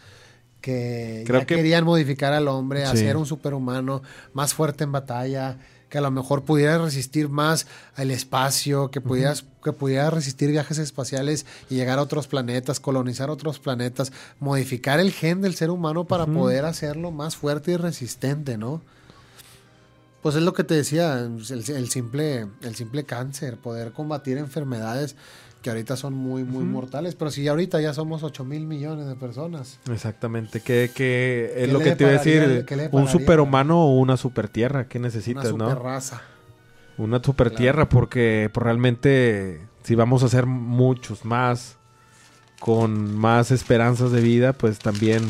que Creo ya que- querían modificar al hombre, Sí. hacer un superhumano más fuerte en batalla, que a lo mejor pudiera resistir más al espacio, que pudieras, que pudiera resistir viajes espaciales y llegar a otros planetas, colonizar otros planetas, modificar el gen del ser humano para poder hacerlo más fuerte y resistente, ¿no? Pues es lo que te decía, el, simple, el simple cáncer, poder combatir enfermedades que ahorita son muy, muy mortales. Pero si ahorita ya somos 8 mil millones de personas. Exactamente. ¿Qué, qué es lo que te iba a decir? ¿Un superhumano o una supertierra? ¿Qué necesitas, una no? raza. Una supertierra, porque pues, realmente si vamos a hacer muchos más con más esperanzas de vida, pues también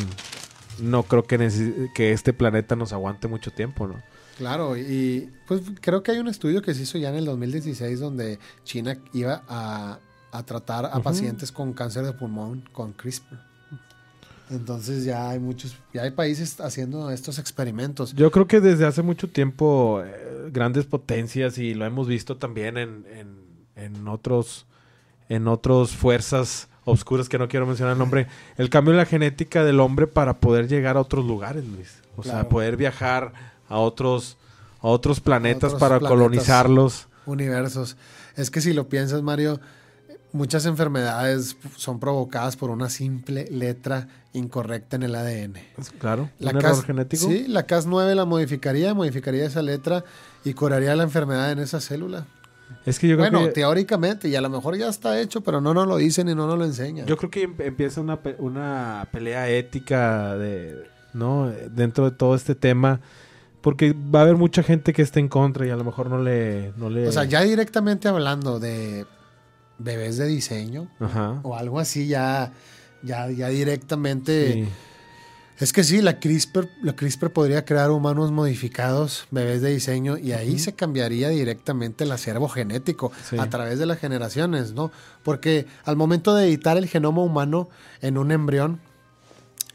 no creo que, que este planeta nos aguante mucho tiempo, ¿no? Claro, y pues creo que hay un estudio que se hizo ya en el 2016 donde China iba a a tratar a pacientes con cáncer de pulmón con CRISPR. Entonces ya hay muchos, ya hay países haciendo estos experimentos. Yo creo que desde hace mucho tiempo eh, grandes potencias y lo hemos visto también en, en, otros en otras fuerzas oscuras que no quiero mencionar el nombre, el cambio en la genética del hombre para poder llegar a otros lugares, Luis. O sea, poder viajar a otros a otros planetas para colonizarlos. Universos. Es que si lo piensas, Mario, Muchas enfermedades son provocadas por una simple letra incorrecta en el ADN. Claro, la un error genético. Sí, la Cas9 la modificaría, modificaría esa letra y curaría la enfermedad en esa célula. Es que yo creo bueno, teóricamente, y a lo mejor ya está hecho, pero no nos lo dicen y no nos lo enseñan. Yo creo que em-, empieza una, una pelea ética de, ¿no? dentro de todo este tema. Porque va a haber mucha gente que esté en contra y a lo mejor no le, no le... O sea, ya directamente hablando de bebés de diseño o algo así ya, ya, ya directamente. Es que sí, la CRISPR, la CRISPR podría crear humanos modificados, bebés de diseño, y ahí se cambiaría directamente el acervo genético a través de las generaciones, ¿no? Porque al momento de editar el genoma humano en un embrión,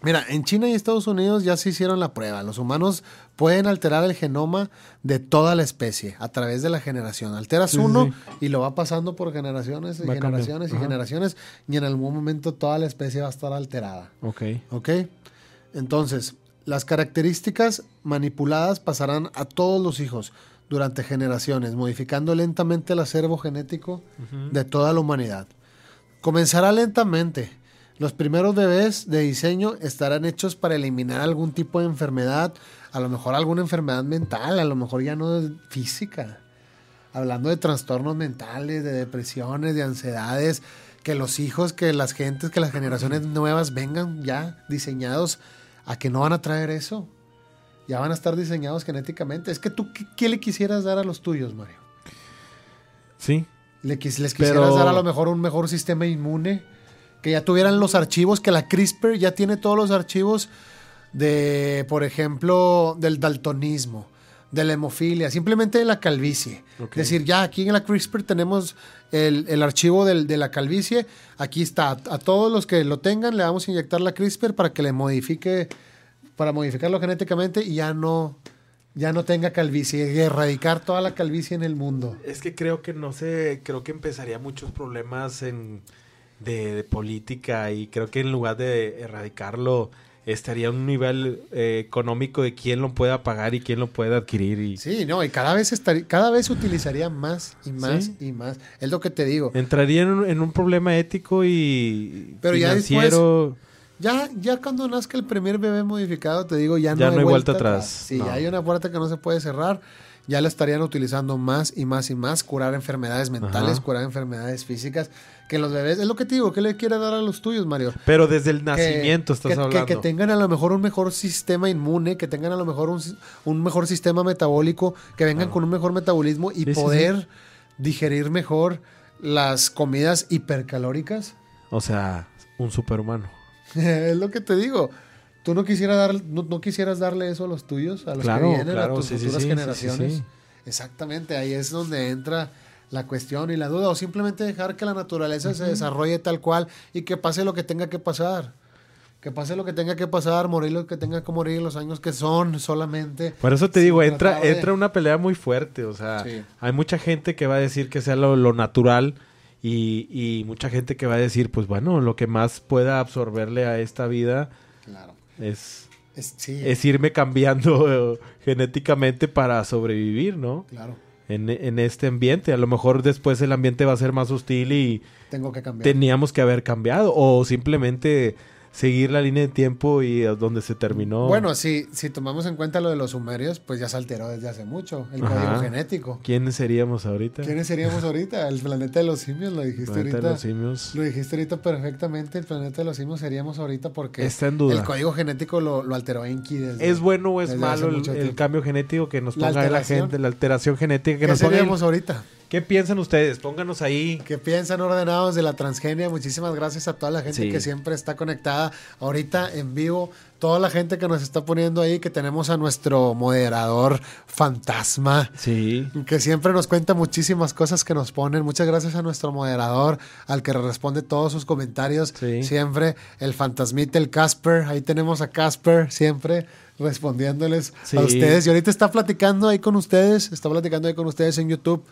Mira, en China y Estados Unidos ya se hicieron la prueba. Los humanos pueden alterar el genoma de toda la especie a través de la generación. Alteras uno y lo va pasando por generaciones y generaciones y generaciones y en algún momento toda la especie va a estar alterada. Ok. Ok. Entonces, las características manipuladas pasarán a todos los hijos durante generaciones, modificando lentamente el acervo genético de toda la humanidad. Comenzará lentamente los primeros bebés de diseño estarán hechos para eliminar algún tipo de enfermedad, a lo mejor alguna enfermedad mental, a lo mejor ya no física. Hablando de trastornos mentales, de depresiones, de ansiedades, que los hijos, que las gentes, que las generaciones nuevas vengan ya diseñados a que no van a traer eso. Ya van a estar diseñados genéticamente. Es que tú, ¿qué, le quisieras dar a los tuyos, Mario? Sí. ¿Les quisieras dar a lo mejor un mejor sistema inmune? Que ya tuvieran los archivos, que la CRISPR ya tiene todos los archivos de, por ejemplo, del daltonismo, de la hemofilia, simplemente de la calvicie. Es decir, ya aquí en la CRISPR tenemos el, archivo de la calvicie, aquí está, a todos los que lo tengan le vamos a inyectar la CRISPR para que le modifique, para modificarlo genéticamente y ya no ya no tenga calvicie, y erradicar toda la calvicie en el mundo. Es que creo que no sé, creo que empezaría muchos problemas en de, política y creo que en lugar de erradicarlo estaría a un nivel eh, económico de quién lo pueda pagar y quién lo puede adquirir. Y... Sí, no, y cada vez, estaría, cada vez utilizaría más y más y más. Es lo que te digo. Entraría en un, problema ético y Pero financiero. Ya, ya, cuando nazca el primer bebé modificado, te digo, ya no, hay, vuelta, atrás. Sí, hay una puerta que no se puede cerrar ya lo estarían utilizando más y más y más, curar enfermedades mentales, curar enfermedades físicas, que los bebés, es lo que te digo, ¿qué le quieres dar a los tuyos, Mario? Pero desde el nacimiento estás hablando. Que, tengan a lo mejor un mejor sistema inmune, que tengan a lo mejor un, mejor sistema metabólico, que vengan con un mejor metabolismo y poder digerir mejor las comidas hipercalóricas. O sea, un superhumano. es lo que te digo. ¿Tú no, quisieras dar, no, quisieras darle eso a los tuyos, a los que vienen, a tus futuras generaciones? Exactamente, ahí es donde entra la cuestión y la duda, o simplemente dejar que la naturaleza se desarrolle tal cual y que pase lo que tenga que pasar. Que pase lo que tenga que pasar, morir lo que tenga que morir los años que son solamente. Por eso te digo, entra, entra una pelea muy fuerte. O sea, hay mucha gente que va a decir que sea lo, lo natural y, y, mucha gente que va a decir, pues bueno, lo que más pueda absorberle a esta vida claro. Es Es, sí, es irme cambiando eh, genéticamente para sobrevivir, ¿no? claro. En, en este ambiente. A lo mejor después el ambiente va a ser más hostil y Tengo que cambiar. teníamos que haber cambiado. O simplemente seguir la línea de tiempo y a donde se terminó. Bueno, si, si tomamos en cuenta lo de los sumerios, pues ya se alteró desde hace mucho el Ajá. código genético. ¿quiénes seríamos ahorita? ¿Quiénes seríamos ahorita? El planeta de los simios, lo dijiste Planeta de ahorita. los simios. Lo dijiste ahorita perfectamente. El planeta de los simios seríamos ahorita porque Está en duda. el código genético lo, lo alteró Enki desde... ¿Es bueno o es malo el, cambio genético que nos La ponga la alteración. gente, la alteración genética que ¿Qué nos seríamos ahorita? ¿Qué piensan ustedes? Pónganos ahí. ¿Qué piensan ordenados de la transgenia? Muchísimas gracias a toda la gente Sí. que siempre está conectada ahorita en vivo. Toda la gente que nos está poniendo ahí, que tenemos a nuestro moderador fantasma, Sí. que siempre nos cuenta muchísimas cosas que nos ponen. Muchas gracias a nuestro moderador, al que responde todos sus comentarios. Sí. Siempre el fantasmita, el Casper. Ahí tenemos a Casper siempre respondiéndoles Sí. a ustedes. Y ahorita está platicando ahí con ustedes, está platicando ahí con ustedes en YouTube.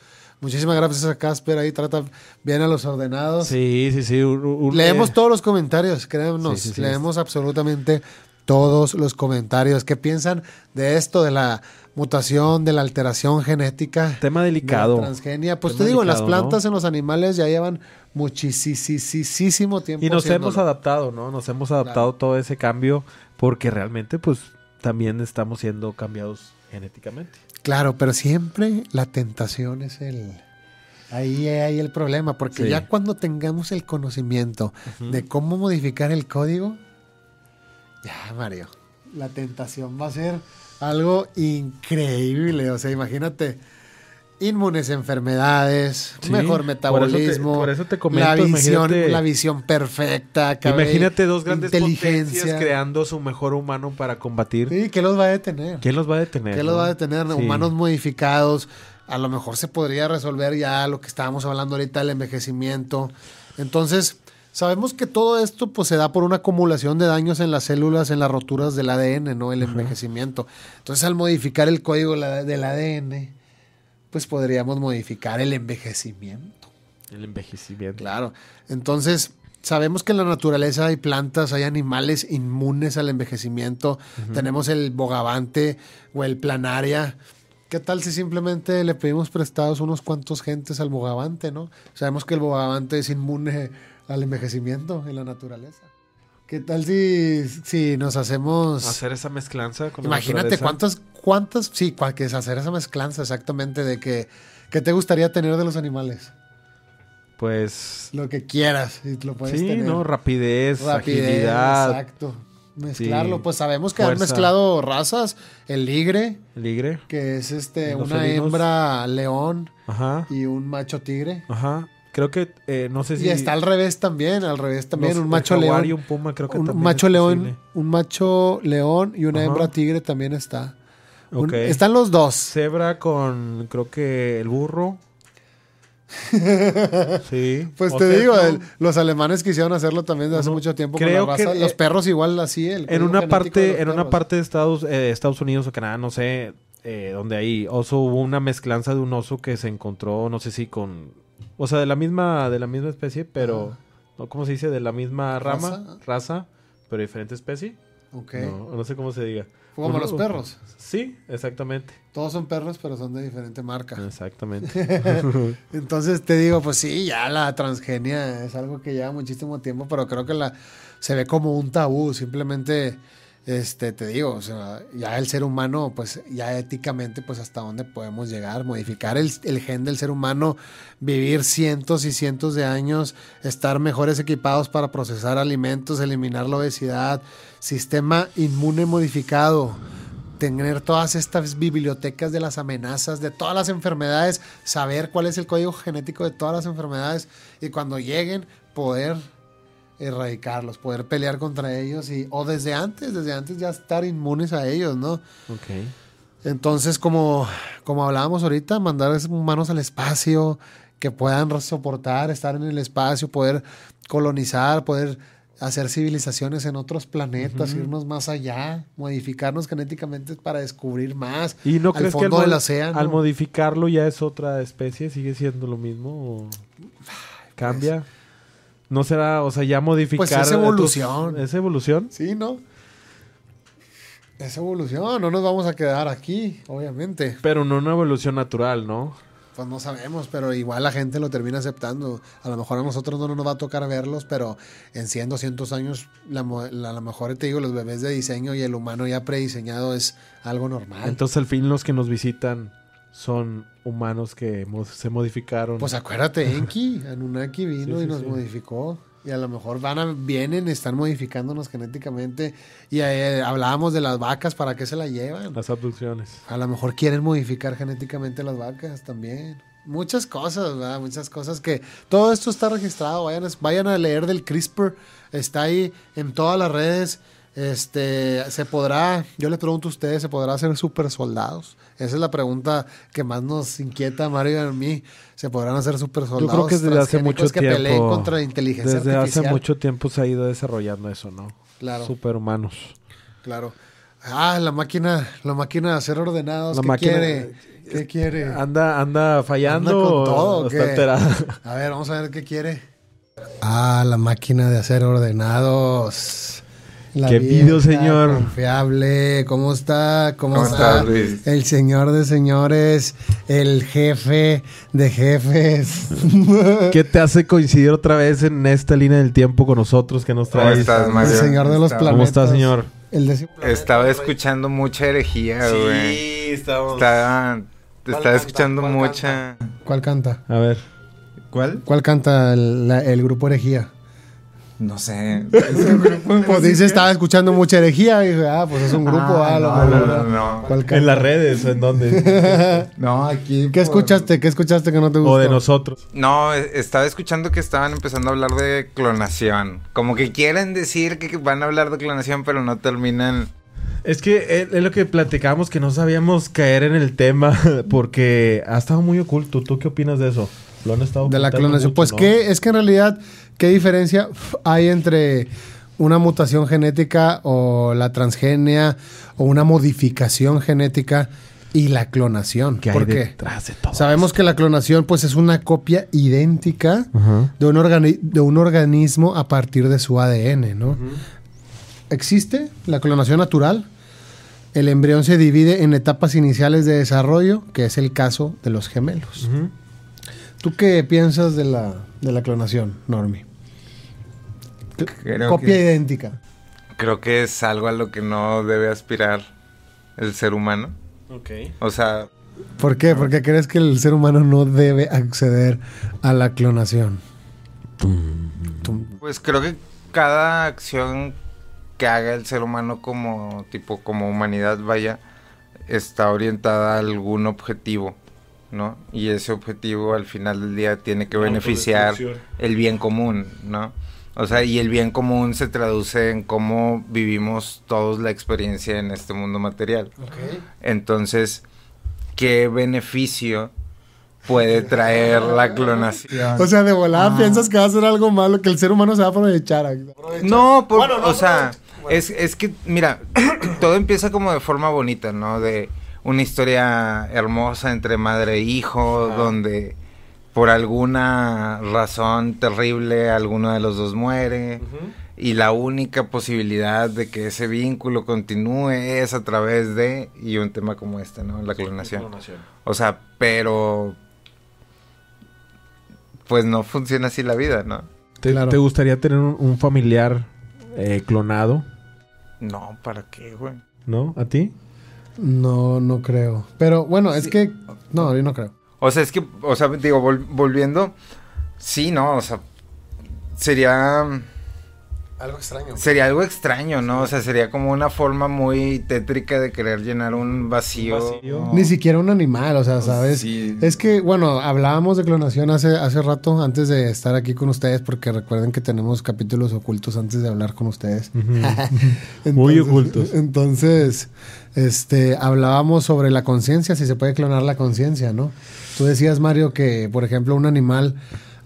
Muchísimas gracias a Casper, ahí trata bien a los ordenados. Sí, sí, sí. un- un- Leemos eh, todos los comentarios, créanos. Sí, sí, sí. Leemos absolutamente todos los comentarios. ¿Qué piensan de esto, de la mutación, de la alteración genética? Tema de la delicado. transgenia. Pues Tema te digo, en las plantas, en los animales ya llevan muchísimo tiempo. Y nos hemos adaptado, ¿no? Nos hemos adaptado todo ese cambio porque realmente, pues, también estamos siendo cambiados genéticamente. Claro, pero siempre la tentación es el... Ahí hay el problema, porque Sí. ya cuando tengamos el conocimiento de cómo modificar el código, ya, Mario, la tentación va a ser algo increíble. O sea, imagínate, inmunes a enfermedades, Sí, mejor por eso te- metabolismo, por eso te comento, la visión, imagínate- la visión perfecta, cabe- Imagínate dos grandes potencias creando su mejor humano para combatir. Sí, ¿qué los va a detener? ¿Quién los va a detener? ¿Qué los va a detener? Sí. Humanos modificados. A lo mejor se podría resolver ya lo que estábamos hablando ahorita, el envejecimiento. Entonces, sabemos que todo esto pues, se da por una acumulación de daños en las células, en las roturas del ADN, ¿no? El envejecimiento. Entonces, al modificar el código del ADN, pues podríamos modificar el envejecimiento. El envejecimiento. Claro. Entonces, sabemos que en la naturaleza hay plantas, hay animales inmunes al envejecimiento. Tenemos el bogavante o el planaria. ¿Qué tal si simplemente le pedimos prestados unos cuantos gentes al bogavante, no? Sabemos que el bogavante es inmune al envejecimiento en la naturaleza. ¿Qué tal si, si nos hacemos... Hacer esa mezclanza con Imagínate cuántas, cuántas, sí, que es hacer esa mezclanza exactamente de que, ¿qué te gustaría tener de los animales? Pues. Lo que quieras y lo puedes Sí, tener. ¿no? Rapidez, Rapidez, agilidad, exacto. Mezclarlo, Sí. pues sabemos que han mezclado razas, el ligre, ligre. que es este una felinos. hembra león Ajá. y un macho tigre. Ajá. Creo que, eh, no sé si. Y está al revés también, al revés también, los- un macho león. y un puma, creo que un también macho león, un macho león y una Ajá. hembra tigre también está. Un- Ok. están los dos. Cebra con, creo que el burro. sí. Pues te digo, el- los alemanes quisieron hacerlo también desde hace mucho tiempo con creo la raza. que, los eh, perros igual así. El en una parte, en una parte de Estados, eh, Estados Unidos o Canadá, no sé, eh, donde hay oso hubo una mezclanza de un oso que se encontró, no sé si con, o sea, de la misma, de la misma especie, pero, no, ¿cómo se dice? De la misma rama, ¿Raza? raza, pero diferente especie. Ok. No, no sé cómo se diga. Como Uno- los perros. Sí, exactamente. Todos son perros, pero son de diferente marca. Exactamente. Entonces te digo, pues sí, ya la transgenia es algo que lleva muchísimo tiempo, pero creo que la se ve como un tabú. Simplemente, este, te digo, o sea, ya el ser humano, pues ya éticamente, pues hasta dónde podemos llegar, modificar el, el gen del ser humano, vivir cientos y cientos de años, estar mejores equipados para procesar alimentos, eliminar la obesidad, sistema inmune modificado tener todas estas bibliotecas de las amenazas, de todas las enfermedades, saber cuál es el código genético de todas las enfermedades y cuando lleguen poder erradicarlos, poder pelear contra ellos y o desde antes, desde antes ya estar inmunes a ellos, ¿no? ok. Entonces, como, como hablábamos ahorita, mandar humanos al espacio, que puedan soportar estar en el espacio, poder colonizar, poder hacer civilizaciones en otros planetas, irnos más allá, modificarnos genéticamente para descubrir más. ¿Y no al crees que al, fondo del mod- océano. al modificarlo ya es otra especie? ¿Sigue siendo lo mismo? ¿O ¿Cambia? ¿No será, o sea, ya modificar... Pues es a tus- evolución. ¿Es evolución? Sí, ¿no? Es evolución, no nos vamos a quedar aquí, obviamente. Pero no una evolución natural, ¿no? Pues no sabemos, pero igual la gente lo termina aceptando. A lo mejor a nosotros no nos va a tocar verlos, pero en 100, 200 años, la- a lo mejor te digo, los bebés de diseño y el humano ya prediseñado es algo normal. Entonces al fin los que nos visitan son humanos que mo- se modificaron. pues acuérdate, Enki, Anunnaki vino Sí, y nos sí. modificó. Y a lo mejor van a, vienen, están modificándonos genéticamente. Y eh, hablábamos de las vacas, ¿para qué se la llevan? las abducciones. A lo mejor quieren modificar genéticamente las vacas también. Muchas cosas, ¿verdad? Muchas cosas que... Todo esto está registrado. Vayan, a- vayan a leer del CRISPR. Está ahí en todas las redes. Este, se podrá, yo les pregunto a ustedes, ¿se podrá hacer super soldados? Esa es la pregunta que más nos inquieta a Mario y a mí. ¿Se podrán hacer super soldados? Yo creo que desde hace mucho que peleen tiempo. contra la inteligencia Desde hace artificial? mucho tiempo se ha ido desarrollando eso, ¿no? Claro. Superhumanos. Claro. Ah, la máquina, la máquina de hacer ordenados. La ¿Qué máquina- quiere? ¿Qué quiere? Anda, anda fallando. ¿Anda con todo está alterada. A ver, vamos a ver qué quiere. Ah, la máquina de hacer ordenados. La Qué pido, señor. Confiable. ¿Cómo está? ¿Cómo, ¿Cómo está? estás, Luis? El señor de señores, el jefe de jefes. ¿Qué te hace coincidir otra vez en esta línea del tiempo con nosotros que nos ¿Cómo traes? estás, el Mario? señor de los planetas. ¿Cómo está, señor? El de Estaba escuchando mucha herejía, güey. estamos. Estaba, estaba escuchando ¿Cuál mucha... ¿Cuál canta? A ver. ¿Cuál? ¿Cuál canta el, la- el grupo herejía? No sé. Pues dice, estaba escuchando mucha herejía. Y dije, ah, pues es un grupo. Ah, ah, lo no, mejor. no, no, no. ¿Cuál En las redes, ¿en dónde? No, aquí... ¿Qué escuchaste? ¿Qué escuchaste que no te gustó? o de nosotros. No, estaba escuchando que estaban empezando a hablar de clonación. Como que quieren decir que van a hablar de clonación, pero no terminan... Es que es, es lo que platicamos, que no sabíamos caer en el tema porque ha estado muy oculto. ¿Tú qué opinas de eso? Lo han estado De la clonación. mucho, Pues ¿no? que es que en realidad, ¿qué diferencia hay entre una mutación genética o la transgenia o una modificación genética y la clonación? ¿Qué hay ¿Por qué? detrás de todo Sabemos que la clonación pues es una copia idéntica de un, de un organismo a partir de su ADN, ¿no? Existe la clonación natural. El embrión se divide en etapas iniciales de desarrollo, que es el caso de los gemelos. ¿Tú qué piensas de la, de la clonación, Normi? Creo Copia que, idéntica. creo que es algo a lo que no debe aspirar el ser humano. Ok. O sea, ¿Por qué? Porque crees que el ser humano no debe acceder a la clonación. Pues creo que cada acción que haga el ser humano como tipo como humanidad vaya está orientada a algún objetivo, ¿no? Y ese objetivo al final del día tiene que beneficiar el bien común, ¿no? O sea, y el bien común se traduce en cómo vivimos todos la experiencia en este mundo material. Entonces, ¿qué beneficio puede traer la clonación? O sea, de volada piensas que va a ser algo malo, que el ser humano se va a aprovechar. No, por- o sea, es, es que, mira, todo empieza como de forma bonita, ¿no? De una historia hermosa entre madre e hijo, donde por alguna razón terrible alguno de los dos muere. Y la única posibilidad de que ese vínculo continúe es a través de, y un tema como este, ¿no? La clonación. O sea, pero, pues no funciona así la vida, ¿no? ¿Te, Claro. te gustaría tener un, un familiar eh, clonado? No, ¿para qué, güey? ¿No? ¿A ti? No, no creo. Pero bueno, es que... No, yo no creo. O sea, es que, o sea, digo, vol- volviendo, sí, no, o sea, sería, Algo extraño. sería algo extraño, ¿no? O sea, sería como una forma muy tétrica de querer llenar un vacío. Un vacío. No. Ni siquiera un animal, o sea, ¿sabes? sí. Es que, bueno, hablábamos de clonación hace, hace rato, antes de estar aquí con ustedes, porque recuerden que tenemos capítulos ocultos antes de hablar con ustedes. Muy Entonces- ocultos. Entonces, este, hablábamos sobre la conciencia, si se puede clonar la conciencia, ¿no? Tú decías, Mario, que, por ejemplo, un animal,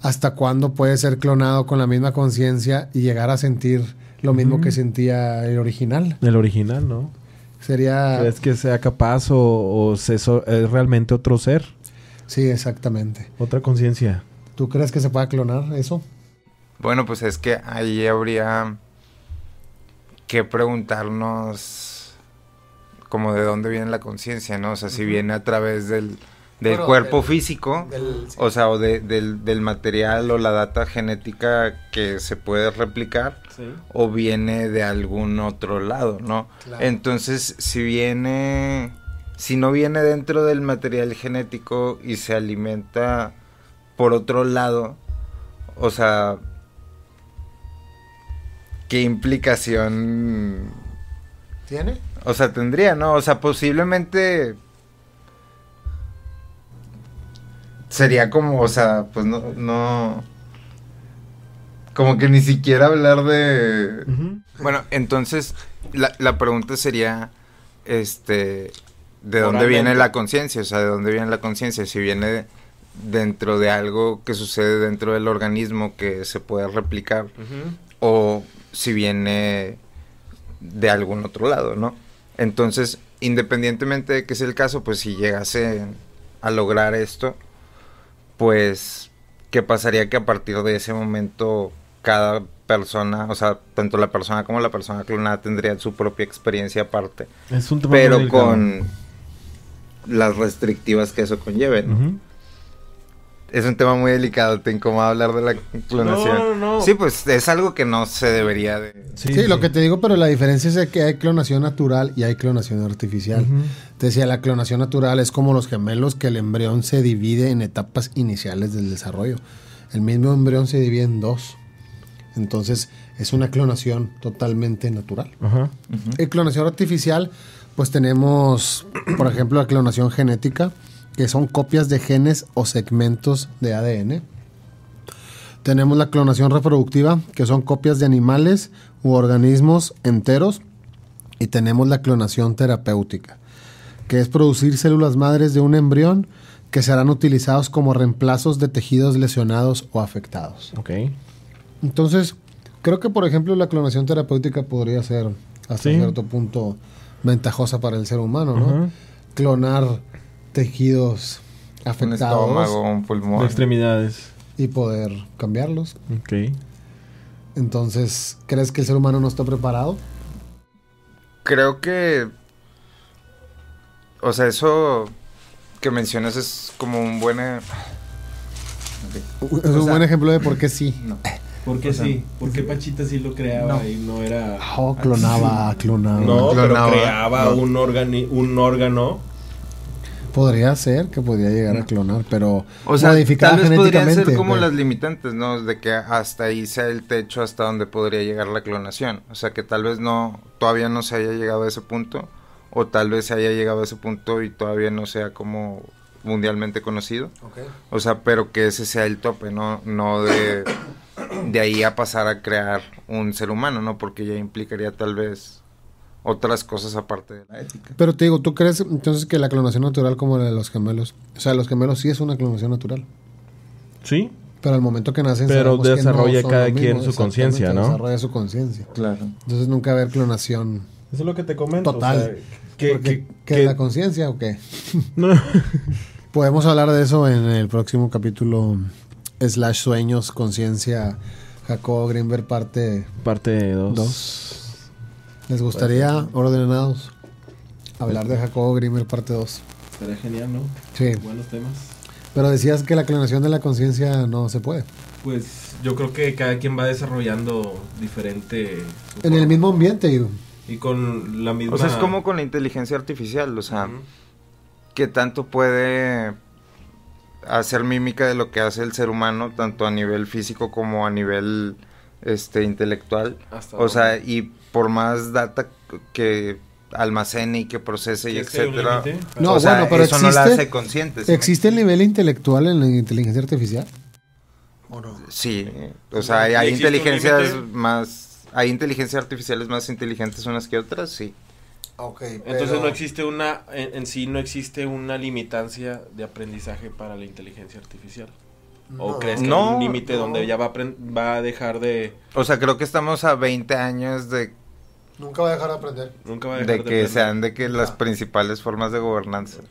¿hasta cuándo puede ser clonado con la misma conciencia y llegar a sentir lo mismo que sentía el original? El original, ¿no? Sería... ¿Crees que sea capaz o, o se so- es realmente otro ser? Sí, exactamente. Otra conciencia. ¿Tú crees que se pueda clonar eso? Bueno, pues es que ahí habría que preguntarnos como de dónde viene la conciencia, ¿no? O sea, si viene a través del, del cuerpo físico, o sea, o de, del, del, material o la data genética que se puede replicar, o viene de algún otro lado, ¿no? Entonces, si viene, si no viene dentro del material genético y se alimenta por otro lado, o sea, ¿qué implicación tiene? O sea, tendría, ¿no? O sea, posiblemente sería como, o sea, pues no, no, como que ni siquiera hablar de... Bueno, entonces la, la, pregunta sería, este, ¿de dónde viene la conciencia? O sea, ¿de dónde viene la conciencia? Si viene dentro de algo que sucede dentro del organismo que se puede replicar, o si viene de algún otro lado, ¿no? Entonces, independientemente de que sea el caso, pues si llegase a lograr esto, pues, ¿qué pasaría que a partir de ese momento cada persona, o sea, tanto la persona como la persona clonada tendría su propia experiencia aparte? Es un pero con las restrictivas que eso conlleve, ¿no? Es un tema muy delicado, te incomoda hablar de la clonación. No, no, no. Sí, pues es algo que no se debería de... Sí, lo que te digo, pero la diferencia es que hay clonación natural y hay clonación artificial. Te decía, la clonación natural es como los gemelos que el embrión se divide en etapas iniciales del desarrollo. El mismo embrión se divide en dos. Entonces, es una clonación totalmente natural. En clonación artificial, pues tenemos, por ejemplo, la clonación genética que son copias de genes o segmentos de ADN. Tenemos la clonación reproductiva, que son copias de animales u organismos enteros. Y tenemos la clonación terapéutica, que es producir células madres de un embrión que serán utilizados como reemplazos de tejidos lesionados o afectados. Ok. Entonces, creo que, por ejemplo, la clonación terapéutica podría ser hasta cierto punto ventajosa para el ser humano, ¿no? Clonar tejidos afectados. Un estómago, un pulmón. De extremidades. Y poder cambiarlos. Ok. Entonces, ¿crees que el ser humano no está preparado? Creo que... O sea, eso que mencionas es como un buen... E- es un buen ejemplo de por qué sí. No. ¿Por qué sí? ¿Por qué Pachita sí lo creaba y no era... Oh, clonaba, clonaba. No, pero creaba Un, un órgano Podría ser que podría llegar a clonar, pero o sea, tal vez podrían ser como las limitantes, ¿no? De que hasta ahí sea el techo hasta donde podría llegar la clonación. O sea, que tal vez no, todavía no se haya llegado a ese punto, o tal vez se haya llegado a ese punto y todavía no sea como mundialmente conocido. O sea, pero que ese sea el tope, ¿no? No de, de ahí a pasar a crear un ser humano, ¿no? Porque ya implicaría tal vez otras cosas aparte de la ética. Pero te digo, ¿tú crees entonces que la clonación natural como la de los gemelos? O sea, los gemelos sí es una clonación natural. Sí. Pero al momento que nacen... Pero desarrolla cada quien su conciencia, ¿no? Desarrolla su conciencia. Claro. Entonces nunca va a haber clonación... Eso es lo que te comento. Total. ¿Qué, que, la conciencia o qué? No. Podemos hablar de eso en el próximo capítulo slash sueños, conciencia, Jacob Greenberg parte... Parte 2. ¿Les gustaría, ordenados, hablar de Jacobo Grimmer parte 2? Sería genial, ¿no? Sí. Buenos temas. Pero decías que la clonación de la conciencia no se puede. Pues yo creo que cada quien va desarrollando diferente... En el mismo ambiente. Y con la misma... O sea, es como con la inteligencia artificial, o sea, que tanto puede hacer mímica de lo que hace el ser humano, tanto a nivel físico como a nivel este intelectual. o sea, y por más data que almacene y que procese y etcétera. No, bueno, pero eso existe, no la hace consciente. ¿Existe el nivel intelectual en la inteligencia artificial? ¿O no? Sí, o sea, hay, inteligencias más hay inteligencias artificiales más inteligentes unas que otras, sí. Okay, Entonces no existe una en, sí no existe una limitancia de aprendizaje para la inteligencia artificial. ¿O crees que no, hay un límite donde ya va a, va a dejar de... O sea, creo que estamos a 20 años de Nunca va a dejar de aprender. Nunca va a dejar de, que sean de que las principales formas de gobernanza.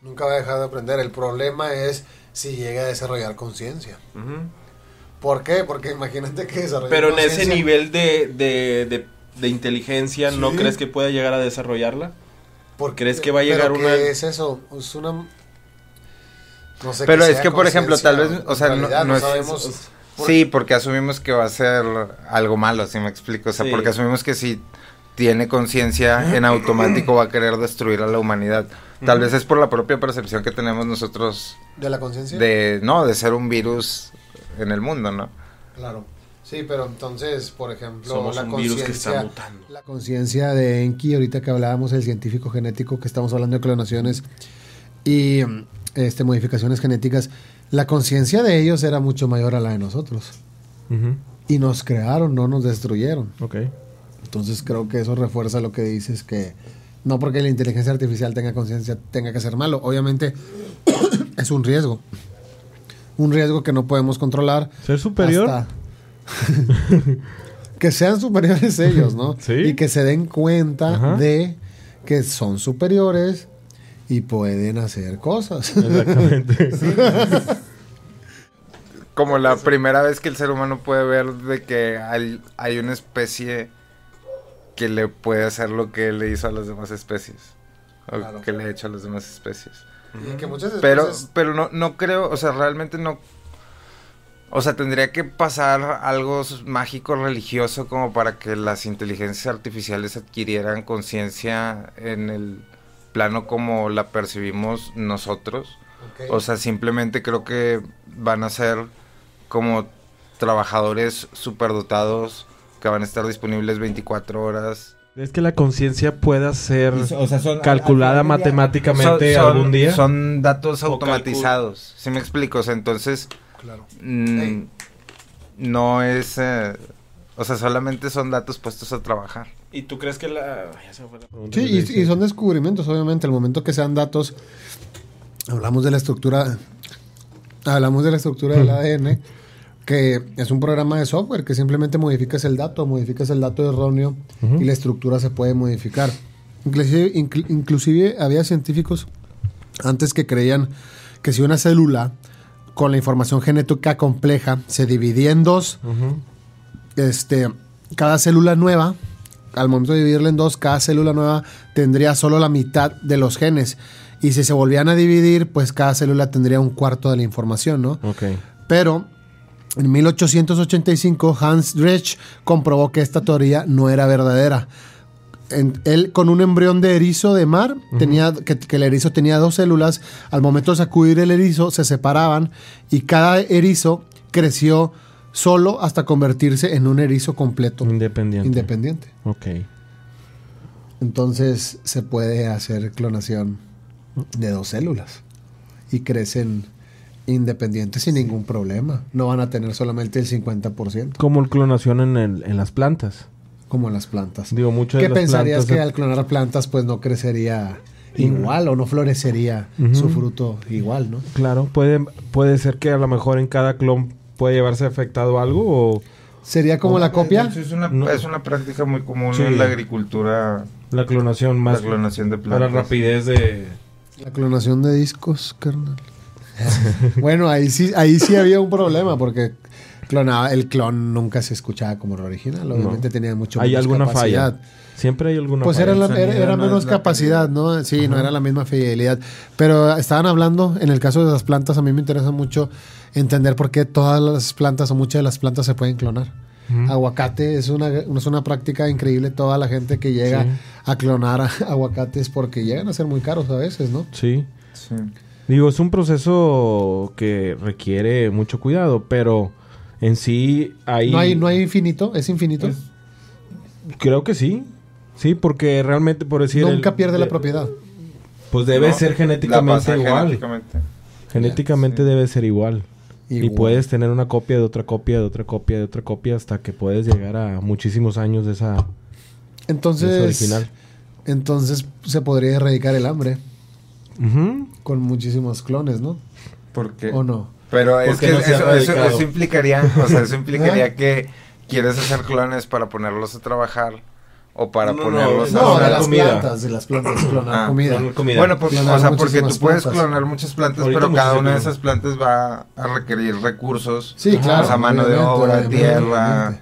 Nunca va a dejar de aprender. El problema es si llega a desarrollar conciencia. ¿Por qué? Porque imagínate que desarrolla Pero en ese nivel de, de, de, inteligencia, ¿no crees que pueda llegar a desarrollarla? ¿Por ¿Crees que va a llegar ¿Pero una.? ¿Qué es eso? Es una. No sé Pero es que, por ejemplo, tal vez, o sea, no- no es- sabemos. Sí, porque asumimos que va a ser algo malo, si me explico. O sea, Sí. porque asumimos que si tiene conciencia, en automático va a querer destruir a la humanidad. Tal vez es por la propia percepción que tenemos nosotros ¿De la conciencia? de, no, de ser un virus en el mundo, ¿no? Claro. Sí, pero entonces, por ejemplo, Somos la un virus que está conciencia. mutando. La conciencia de Enki, ahorita que hablábamos del científico genético, que estamos hablando de clonaciones y este, modificaciones genéticas, la conciencia de ellos era mucho mayor a la de nosotros. Y nos crearon, no nos destruyeron. Ok. Entonces creo que eso refuerza lo que dices, que no porque la inteligencia artificial tenga conciencia tenga que ser malo. Obviamente es un riesgo. Un riesgo que no podemos controlar. ¿Ser superior? hasta- que sean superiores ellos, ¿no? Sí. Y que se den cuenta Ajá. de que son superiores y pueden hacer cosas. Exactamente. Como la primera vez que el ser humano puede ver de que hay, hay una especie que le puede hacer lo que le hizo a las demás especies. O Claro. que le ha hecho a las demás especies. Y que muchas Pero, especies- pero no, no creo, o sea, realmente no. O sea, tendría que pasar algo mágico religioso como para que las inteligencias artificiales adquirieran conciencia en el plano como la percibimos nosotros. O sea, simplemente creo que van a ser como trabajadores superdotados que van a estar disponibles 24 horas. ¿Es que la conciencia pueda ser O sea, son calculada matemáticamente son- son- algún día? Son datos automatizados. ¿Sí me explico? O sea, entonces Claro. mm, no es... eh, o sea, solamente son datos puestos a trabajar. ¿Y tú crees que la... Sí, y, son descubrimientos, obviamente. El momento que sean datos, hablamos de la estructura, hablamos de la estructura del ADN, que es un programa de software que simplemente modificas el dato, modificas el dato erróneo y la estructura se puede modificar. Inclusive, incl- inclusive había científicos antes que creían que si una célula con la información genética compleja se dividía en dos, este, cada célula nueva, al momento de dividirla en dos, cada célula nueva tendría solo la mitad de los genes. Y si se volvían a dividir, pues cada célula tendría un cuarto de la información, ¿no? Ok. Pero en 1885 Hans Drech comprobó que esta teoría no era verdadera. En- él con un embrión de erizo de mar, tenía, que, que el erizo tenía dos células, al momento de sacudir el erizo se separaban y cada erizo creció solo hasta convertirse en un erizo completo, Independiente. independiente. Ok. Entonces se puede hacer clonación de dos células y crecen independientes sin ningún problema. No van a tener solamente el 50%, Como el clonación en, el- en las plantas. como las plantas. Digo, muchas ¿Qué de las pensarías plantas... que al clonar plantas pues no crecería igual o no florecería su fruto igual, no? Claro, puede, puede ser que a lo mejor en cada clon puede llevarse afectado algo o ¿Sería como la copia? Es una, No. es una práctica muy común Sí. en la agricultura, la clonación más la clonación de para plantas. rapidez de... La clonación de discos, carnal. bueno, ahí sí, ahí sí había un problema porque clonaba, el clon nunca se escuchaba como el original. Obviamente tenía mucho Hay menos alguna capacidad. falla. Siempre hay alguna Pues falla. era, la- era, era no es menos la capacidad, ¿no? Sí, no era la misma fidelidad. Pero estaban hablando, en el caso de las plantas, a mí me interesa mucho entender por qué todas las plantas o muchas de las plantas se pueden clonar. Aguacate es una, es una práctica increíble. Toda la gente que llega Sí. a clonar aguacates porque llegan a ser muy caros a veces, ¿no? Sí. Sí. Digo, es un proceso que requiere mucho cuidado, pero en sí hay... No hay, no hay infinito, es infinito. Es- Creo que sí. Sí, porque realmente por decir... Nunca el- pierde la propiedad. Pues debe No, ser genéticamente igual. genéticamente. Genéticamente Sí. debe ser igual. Y puedes tener una copia de otra copia, de otra copia, de otra copia, hasta que puedes llegar a muchísimos años de esa, de esa Entonces, original. entonces se podría erradicar el hambre Con muchísimos clones, ¿no? Porque, ¿O no? Pero es que no eso, eso- erradicado. eso implicaría, o sea, eso implicaría que quieres hacer clones para ponerlos a trabajar o para No, ponerlos no, a No, de clonar las comida. plantas, de las plantas, clonar Ah, comida. comida. Bueno, pues, Clonar o sea, porque tú puedes plantas. clonar muchas plantas, Ahorita pero cada una de esas plantas va a requerir recursos, Sí, claro. o sea, mano de obra, tierra,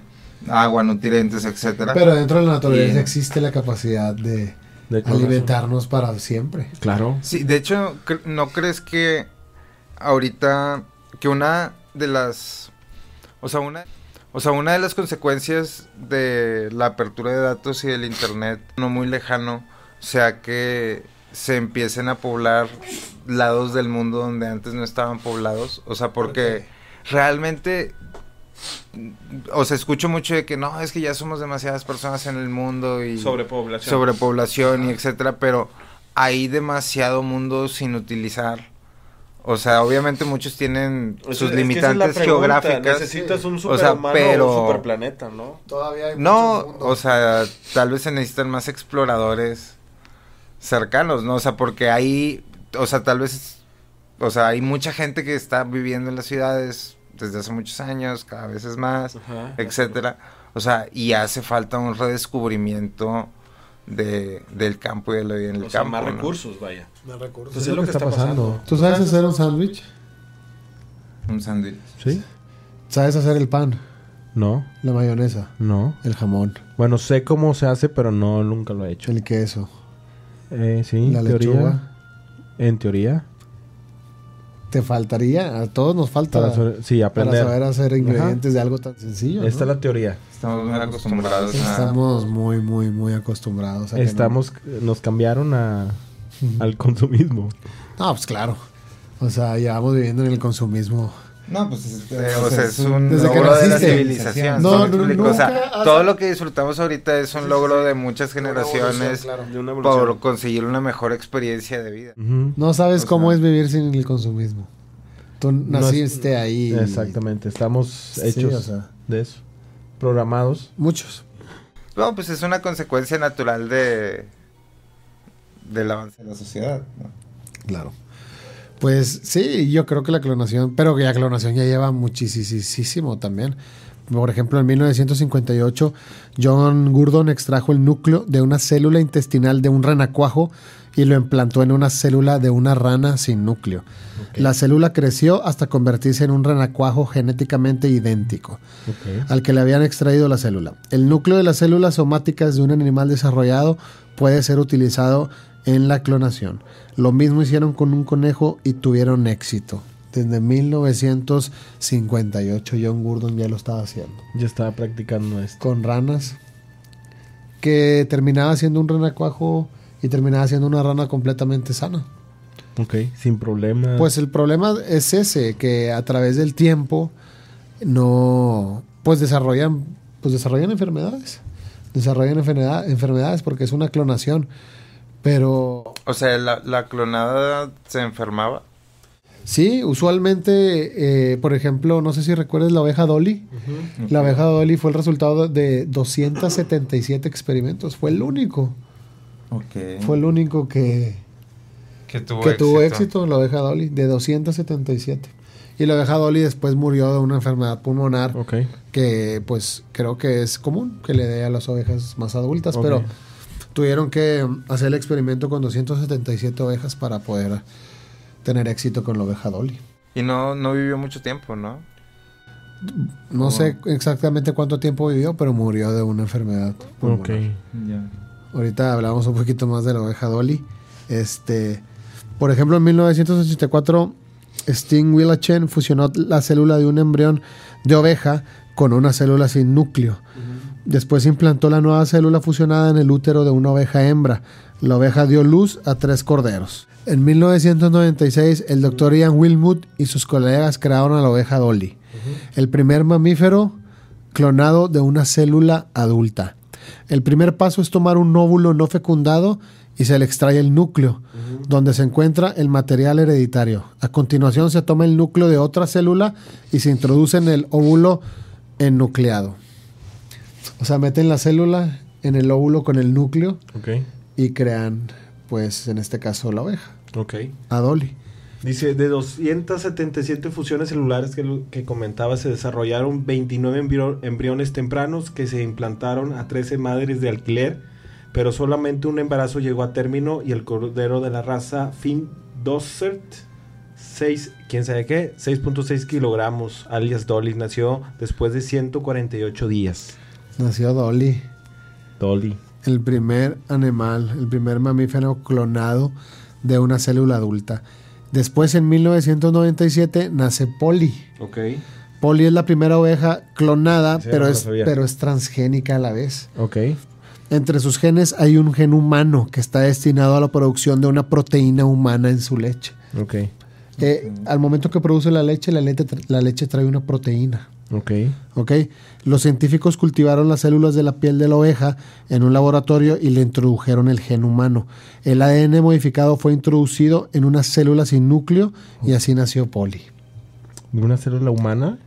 agua, nutrientes, etcétera. Pero dentro de la naturaleza Y- existe la capacidad de, alimentarnos para siempre. Claro. Sí, de hecho, ¿no crees que ahorita que una de las o sea, una o sea, una de las consecuencias de la apertura de datos y del internet no muy lejano sea que se empiecen a poblar lados del mundo donde antes no estaban poblados, o sea, porque realmente o sea, escucho mucho de que no, es que ya somos demasiadas personas en el mundo y sobrepoblación, sobrepoblación y etcétera, pero hay demasiado mundo sin utilizar. O sea, obviamente muchos tienen sus limitantes geográficas. Necesitas un superhumano o, sea, un superplaneta, ¿no? Todavía hay No, o sea, tal vez se necesitan más exploradores cercanos, ¿no? O sea, porque ahí, o sea, tal vez, o sea, hay mucha gente que está viviendo en las ciudades desde hace muchos años, cada vez es más, etcétera. O sea, y hace falta un redescubrimiento de, del campo y de la vida en el campo. más recursos, vaya. Más recursos. Pues es, lo que, está, pasando. ¿Tú sabes hacer un sándwich? Un sándwich. ¿Sí? ¿Sabes hacer el pan? No. La mayonesa. No. El jamón. Bueno, sé cómo se hace, pero no, nunca lo he hecho. El queso. Eh, sí, la teoría. Lechuga. En teoría. Te faltaría, a todos nos falta para, sí, aprender. saber hacer ingredientes de algo tan sencillo. Esta es la teoría. Estamos muy acostumbrados. Estamos muy, muy, muy acostumbrados. Estamos, nos cambiaron a, al consumismo. No, pues claro. O sea, llevamos viviendo en el consumismo no, pues o sea, es un logro de la civilización. No, no, o sea, todo lo que disfrutamos ahorita es un logro de muchas generaciones por conseguir una mejor experiencia de vida. No sabes cómo es vivir sin el consumismo. Tú naciste ahí. Exactamente, estamos hechos de eso. Programados. Muchos. No, pues es una consecuencia natural de del avance de la sociedad. Claro. Pues sí, yo creo que la clonación, pero que la clonación ya lleva muchísimo también. Por ejemplo, en 1958, John Gurdon extrajo el núcleo de una célula intestinal de un renacuajo y lo implantó en una célula de una rana sin núcleo. La célula creció hasta convertirse en un renacuajo genéticamente idéntico al que le habían extraído la célula. El núcleo de las células somáticas de un animal desarrollado puede ser utilizado en la clonación. Lo mismo hicieron con un conejo y tuvieron éxito. Desde 1958 John Gurdon ya lo estaba haciendo. Ya estaba practicando esto. Con ranas. Que terminaba siendo un renacuajo y terminaba siendo una rana completamente sana. Ok, sin problema. Pues el problema es ese, que a través del tiempo no, pues desarrollan, pues desarrollan enfermedades. Desarrollan enfermedades porque es una clonación. Pero... O sea, ¿la, clonada se enfermaba? Sí, usualmente, eh, por ejemplo, no sé si recuerdas la oveja Dolly. La oveja Dolly fue el resultado de 277 experimentos. Fue el único. Fue el único que, que, tuvo, que éxito. tuvo éxito, la oveja Dolly, de 277. Y la oveja Dolly después murió de una enfermedad pulmonar que pues creo que es común que le dé a las ovejas más adultas, pero tuvieron que hacer el experimento con 277 ovejas para poder tener éxito con la oveja Dolly. Y no, no vivió mucho tiempo, ¿no? No sé exactamente cuánto tiempo vivió, pero murió de una enfermedad. Ok. Ahorita hablamos un poquito más de la oveja Dolly. Este, por ejemplo, en 1984, Sting Willachen fusionó la célula de un embrión de oveja con una célula sin núcleo. Después implantó la nueva célula fusionada en el útero de una oveja hembra. La oveja dio luz a tres corderos. En 1996, el doctor Ian Wilmut y sus colegas crearon a la oveja Dolly, el primer mamífero clonado de una célula adulta. El primer paso es tomar un óvulo no fecundado y se le extrae el núcleo, donde se encuentra el material hereditario. A continuación se toma el núcleo de otra célula y se introduce en el óvulo enucleado. O sea, meten la célula en el óvulo con el núcleo y crean, pues, en este caso, la oveja. Ok. A Dolly. Dice, de 277 fusiones celulares que, que comentaba, se desarrollaron 29 embriones tempranos que se implantaron a 13 madres de alquiler, pero solamente un embarazo llegó a término y el cordero de la raza Finn Dossert, 6, quién sabe qué, 6.6 kilogramos, alias Dolly, nació después de 148 días. Nació Dolly. Dolly. el primer animal, el primer mamífero clonado de una célula adulta. Después, en 1997, nace Polly. Ok. Polly es la primera oveja clonada, Sí, pero, no es, pero es transgénica a la vez. Ok. Entre sus genes hay un gen humano que está destinado a la producción de una proteína humana en su leche. Ok. Eh, Al momento que produce la leche, la leche, la leche trae una proteína. Ok. ¿ok? Los científicos cultivaron las células de la piel de la oveja en un laboratorio y le introdujeron el gen humano. El ADN modificado fue introducido en una célula sin núcleo y así nació Polly. ¿De una célula humana?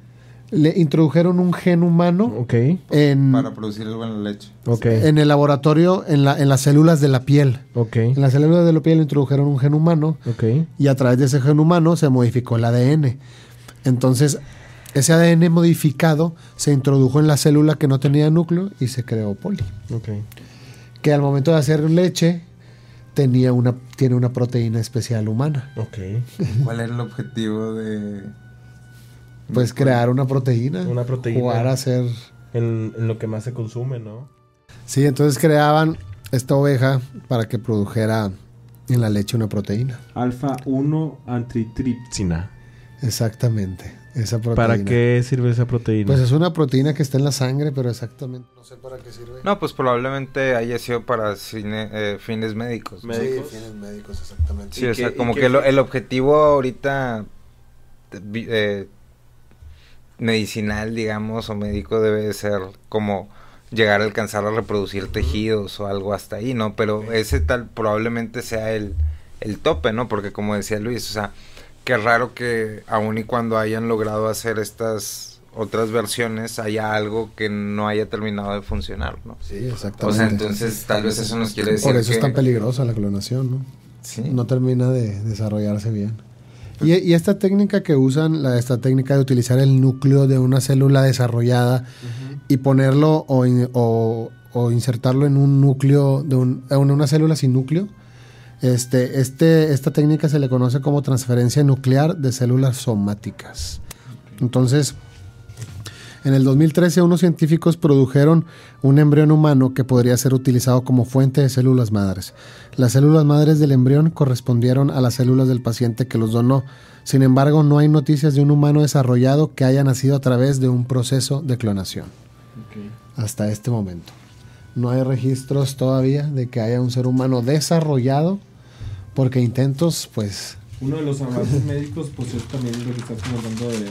Le introdujeron un gen humano Ok. en, Para producir algo en la leche. Ok. en el laboratorio, en, la- en las células de la piel. Ok. En las células de la piel introdujeron un gen humano Ok. y a través de ese gen humano se modificó el ADN. Entonces, ese ADN modificado se introdujo en la célula que no tenía núcleo y se creó Polly. Ok. Que al momento de hacer leche tenía una, tiene una proteína especial humana. Ok. ¿Cuál era el objetivo de...? Pues crear una proteína. Una proteína. Jugar a hacer... En, en lo que más se consume, ¿no? Sí, entonces creaban esta oveja para que produjera en la leche una proteína. Alfa 1 antitripsina. Exactamente. Esa proteína. ¿Para qué sirve esa proteína? Pues es una proteína que está en la sangre, pero exactamente no sé para qué sirve. No, pues probablemente haya sido para cine- eh, fines médicos. Médicos. Sí, fines médicos, exactamente. Sí, ¿Y o qué- sea, como que lo- el objetivo ahorita eh, medicinal, digamos, o médico debe de ser como llegar a alcanzar a reproducir tejidos o algo hasta ahí, ¿no? Pero ese tal probablemente sea el, el tope, ¿no? Porque como decía Luis, o sea, qué raro que aun y cuando hayan logrado hacer estas otras versiones haya algo que no haya terminado de funcionar, ¿no? Sí, O exactamente. sea, entonces tal vez eso nos quiere decir Por eso que... es tan peligrosa la clonación, ¿no? Sí. No termina de desarrollarse bien. Y, y esta técnica que usan, la, esta técnica de utilizar el núcleo de una célula desarrollada y ponerlo o, in- o- o insertarlo en un núcleo, de un- en una célula sin núcleo, este, este, esta técnica se le conoce como transferencia nuclear de células somáticas. Entonces, en el 2013 unos científicos produjeron un embrión humano que podría ser utilizado como fuente de células madres. Las células madres del embrión correspondieron a las células del paciente que los donó. Sin embargo, no hay noticias de un humano desarrollado que haya nacido a través de un proceso de clonación hasta este momento. No hay registros todavía de que haya un ser humano desarrollado porque intentos, pues, Uno de los avances médicos, pues es también lo que estás comentando de, de-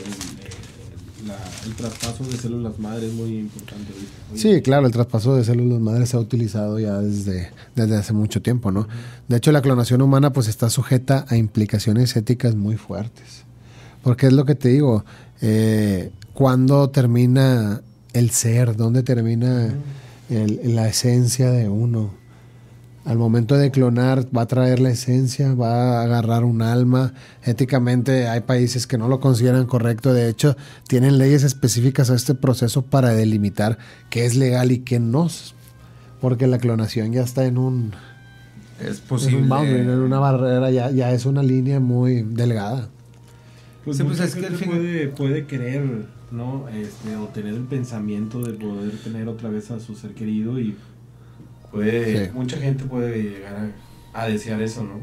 la- el traspaso de células madre es muy importante. Sí, claro, el traspaso de células madres se ha utilizado ya desde, desde hace mucho tiempo, ¿no? De hecho, la clonación humana pues está sujeta a implicaciones éticas muy fuertes. Porque es lo que te digo, eh, ¿cuándo termina el ser? ¿Dónde termina el- la esencia de uno? Al momento de clonar va a traer la esencia, va a agarrar un alma. Éticamente hay países que no lo consideran correcto. De hecho, tienen leyes específicas a este proceso para delimitar qué es legal y qué no. Porque la clonación ya está en un, Es en un boundary, en una barrera, ya, ya es una línea muy delgada. Pues, Sí, pues es que fin- puede, puede querer, ¿no? Este, o tener el pensamiento de poder tener otra vez a su ser querido y puede, Sí. mucha gente puede llegar a, a desear eso, ¿no?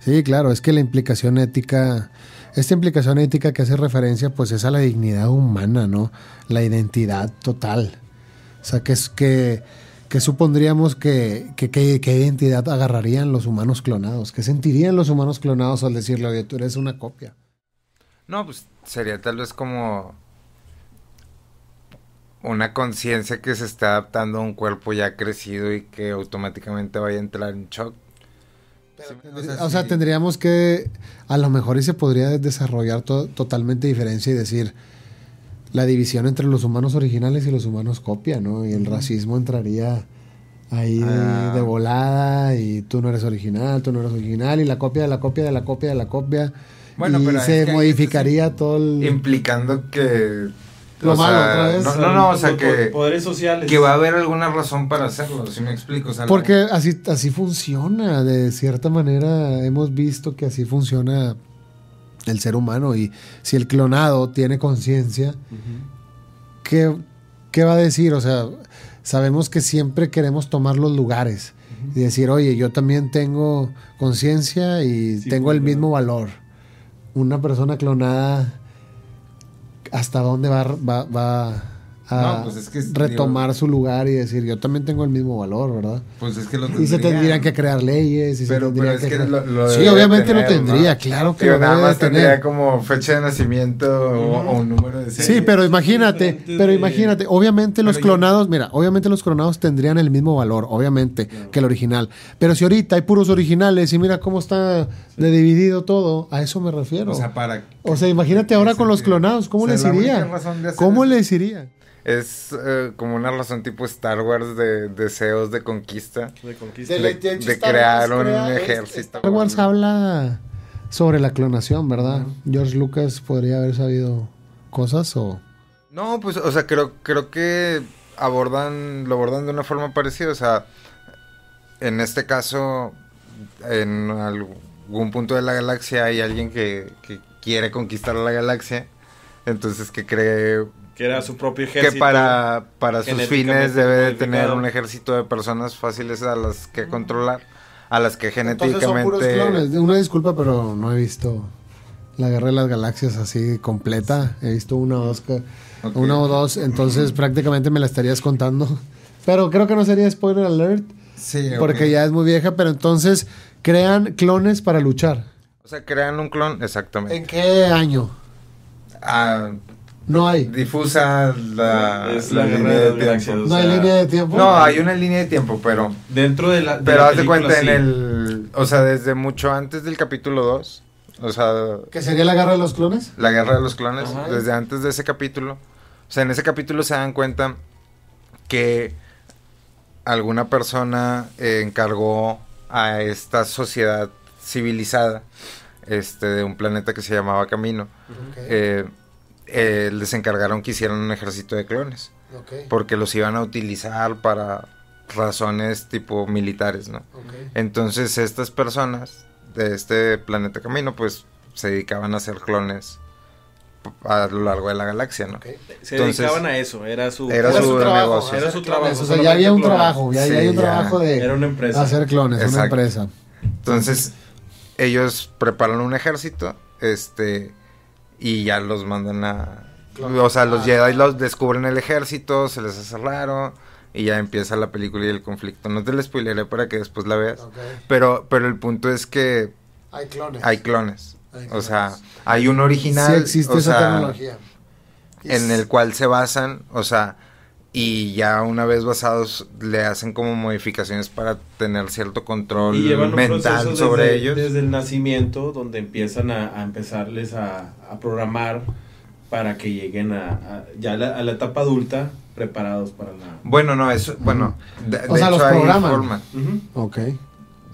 Sí, claro, es que la implicación ética, esta implicación ética que hace referencia, pues es a la dignidad humana, ¿no? La identidad total. O sea, que es que, que supondríamos que, que, que- qué identidad agarrarían los humanos clonados, qué sentirían los humanos clonados al decirle, oye, tú eres una copia. No, pues sería tal vez como una conciencia que se está adaptando a un cuerpo ya crecido y que automáticamente vaya a entrar en shock. Sí, O sea, tendríamos que, a lo mejor y se podría desarrollar to- totalmente diferencia y decir la división entre los humanos originales y los humanos copia, ¿no? Y el racismo entraría ahí de, Ah. de volada y tú no eres original, tú no eres original y la copia de la copia de la copia de la copia. Bueno, y pero se modificaría todo el... Implicando que... Lo o malo sea, otra vez. No, no, no, o sea que, Poderes sociales. que va a haber alguna razón para hacerlo, si me explico. O sea, Porque así, así funciona, de cierta manera hemos visto que así funciona el ser humano y si el clonado tiene conciencia. ¿qué, qué va a decir? O sea, sabemos que siempre queremos tomar los lugares y decir, oye, yo también tengo conciencia y tengo el mismo valor. Una persona clonada, ¿hasta dónde va, va, va a pues retomar su lugar y decir, yo también tengo el mismo valor, ¿verdad? Pues es que lo Y se tendrían que crear leyes. Y pero, pero es que, lo, Sí, obviamente lo tendría, claro que lo nada más tendría como fecha de nacimiento o, un número de serie. Sí, pero imagínate, pero imagínate, obviamente los clonados, mira, obviamente los clonados tendrían el mismo valor, obviamente, que el original. Pero si ahorita hay puros originales y mira cómo está de dividido todo, a eso me refiero. O sea, para... O sea, imagínate ahora con los clonados, ¿cómo les iría? ¿Cómo les iría? Es eh, como una razón tipo Star Wars de deseos de conquista. De conquista. De, crear un ejército. Star Wars habla sobre la clonación, ¿verdad? George Lucas podría haber sabido cosas o... No, pues, o sea, creo, creo que abordan, lo abordan de una forma parecida. O sea, en este caso, en algún punto de la galaxia hay alguien que, que quiere conquistar la galaxia. Entonces que cree que era su propio ejército. Que para, para sus fines debe de tener un ejército de personas fáciles a las que controlar, a las que genéticamente... Una disculpa, pero no he visto la Guerra de las Galaxias así completa. He visto una o dos, una o dos entonces prácticamente me la estarías contando. Pero creo que no sería spoiler alert. Sí, Porque ya es muy vieja, pero entonces crean clones para luchar. O sea, crean un clon, exactamente. ¿En qué año? Ah, no hay. Difusa la, es la, línea de tiempo. No hay línea de tiempo. No, hay una línea de tiempo, pero. Dentro de la. pero haz de cuenta en el. O sea, desde mucho antes del capítulo 2. O sea. ¿Qué sería la guerra de los clones? La guerra de los clones. Desde antes de ese capítulo. O sea, en ese capítulo se dan cuenta que alguna persona eh, encargó a esta sociedad civilizada este, de un planeta que se llamaba Camino. Eh, eh, les encargaron que hicieran un ejército de clones. Porque los iban a utilizar para razones tipo militares, ¿no? Entonces estas personas de este planeta Camino pues se dedicaban a hacer clones a lo largo de la galaxia, ¿no? Se dedicaban a eso, era su, era, su, negocio. Era su trabajo. O sea, ya había un trabajo, ya, había un trabajo de era una empresa. hacer clones, una empresa. Entonces, ellos preparan un ejército, este y ya los mandan a... O sea, los Jedi los descubren el ejército, se les hace raro y ya empieza la película y el conflicto. No te la spoileré para que después la veas. Pero, pero el punto es que... Hay clones. Hay clones. O sea, hay un original. Sí existe esa tecnología. En el cual se basan, o sea, y ya una vez basados le hacen como modificaciones para tener cierto control mental sobre ellos. Desde el nacimiento, donde empiezan a, empezarles a, programar para que lleguen a, ya a la, etapa adulta preparados para la... Bueno, no, eso, bueno, de, o sea, los programan. Ok.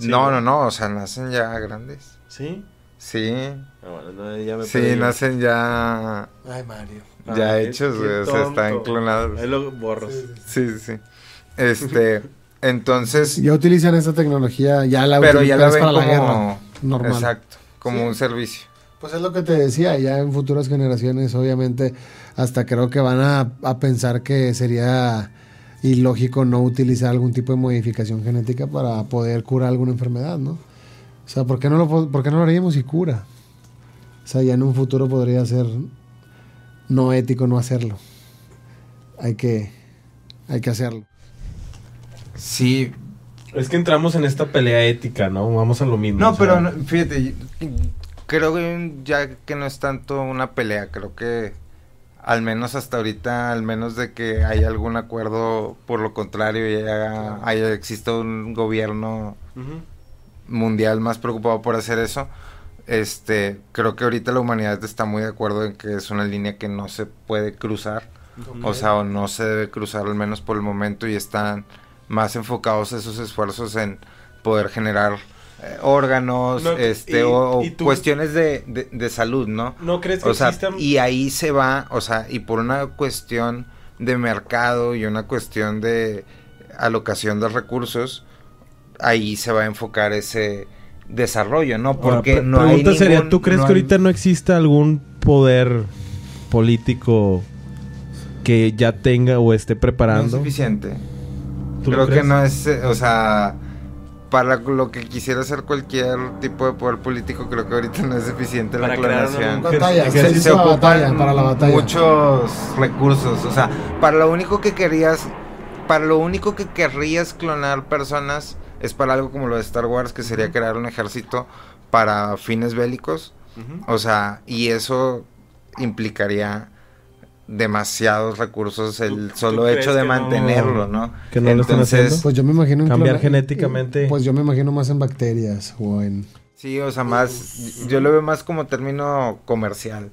no, no, no, o sea, nacen ya grandes. ¿Sí? Sí. Ah, bueno, ya me sí, nacen ya... Ay, Mario. Ya hechos, güey. O sea, están clonados. Ahí lo borras. Sí, sí, sí. Este, entonces. Ya utilizan esta tecnología, ya la Pero ya la ven para como, la guerra. Normal. Exacto, como un servicio. Pues es lo que te decía, ya en futuras generaciones, obviamente, hasta creo que van a, a pensar que sería ilógico no utilizar algún tipo de modificación genética para poder curar alguna enfermedad, ¿no? O sea, ¿por qué no lo, por qué no lo haríamos y cura? O sea, ya en un futuro podría ser no ético no hacerlo. Hay que, hay que hacerlo. Sí. Es que entramos en esta pelea ética, ¿no? Vamos a lo mismo. No, pero fíjate, creo que ya que no es tanto una pelea, creo que al menos hasta ahorita, al menos de que haya algún acuerdo, por lo contrario, ya haya, existe un gobierno mundial más preocupado por hacer eso, este, creo que ahorita la humanidad está muy de acuerdo en que es una línea que no se puede cruzar, o sea, o no se debe cruzar al menos por el momento y están más enfocados esos esfuerzos en poder generar eh, órganos, este, o, cuestiones de, de, salud, ¿no? No crees que o sea, y ahí se va, o sea, y por una cuestión de mercado y una cuestión de alocación de recursos, ahí se va a enfocar ese desarrollo, ¿no? Porque no pregunta hay sería, ¿tú crees que ahorita no exista algún poder político que ya tenga o esté preparando? No es suficiente. Creo que no es, eh, o sea, para lo que quisiera hacer cualquier tipo de poder político, creo que ahorita no es eficiente la clonación. se, ocupan para la batalla. muchos recursos, o sea, para lo único que querías, para lo único que querrías clonar personas es para algo como lo de Star Wars, que sería crear un ejército para fines bélicos. O sea, y eso implicaría demasiados recursos el solo hecho de mantenerlo, ¿no? Que no lo están haciendo. Pues yo me imagino cambiar genéticamente. Pues yo me imagino más en bacterias o en Sí, o sea, más yo lo veo más como término comercial.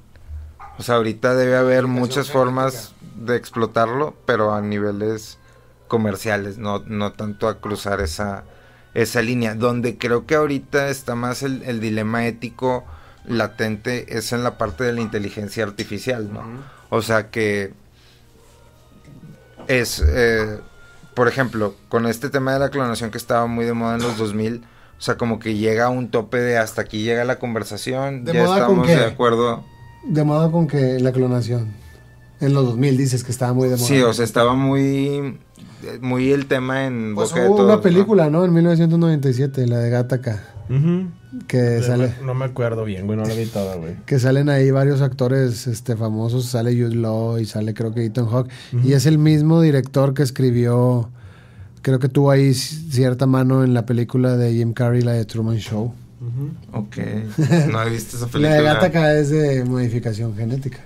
O sea, ahorita debe haber muchas formas de explotarlo, pero a niveles comerciales, no no tanto a cruzar esa esa línea, donde creo que ahorita está más el, dilema ético latente es en la parte de la inteligencia artificial, ¿no? O sea que es, eh, por ejemplo, con este tema de la clonación que estaba muy de moda en los 2000, o sea, como que llega a un tope de hasta aquí llega la conversación, ¿De ya moda estamos con qué? de acuerdo. De moda con que la clonación. En los 2000 dices que estaba muy de moda. Sí, o sea, estaba muy muy el tema en pues boca hubo de todos, una película, ¿no? En 1997, la de Gattaca. Que sale... No me acuerdo bien, güey, no la vi toda, güey. Que salen ahí varios actores este, famosos. Sale Jude Law y sale creo que Ethan Hawke. Y es el mismo director que escribió... Creo que tuvo ahí cierta mano en la película de Jim Carrey, la de Truman Show. Ok. No he visto esa película. la de Gattaca es de modificación genética.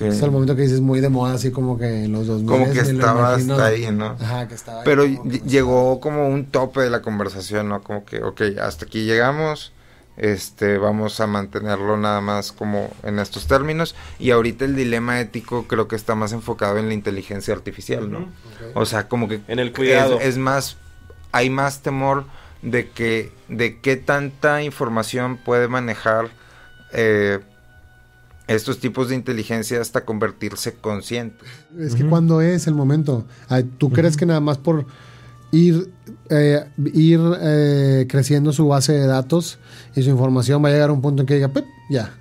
Es el momento que dices muy de moda, así como que en los 2000. Como que estaba imagino. hasta ahí, ¿no? Ajá, que estaba ahí Pero como que- ll- llegó como un tope de la conversación, ¿no? Como que, ok, hasta aquí llegamos, este, vamos a mantenerlo nada más como en estos términos. Y ahorita el dilema ético creo que está más enfocado en la inteligencia artificial, ¿no? O sea, como que... En el cuidado. Es, es más, hay más temor de que, de qué tanta información puede manejar eh, estos tipos de inteligencia hasta convertirse conscientes. Es que cuando es el momento. Ay, ¿Tú crees que nada más por ir, eh, ir eh, creciendo su base de datos y su información va a llegar a un punto en que diga, "Pip", ya?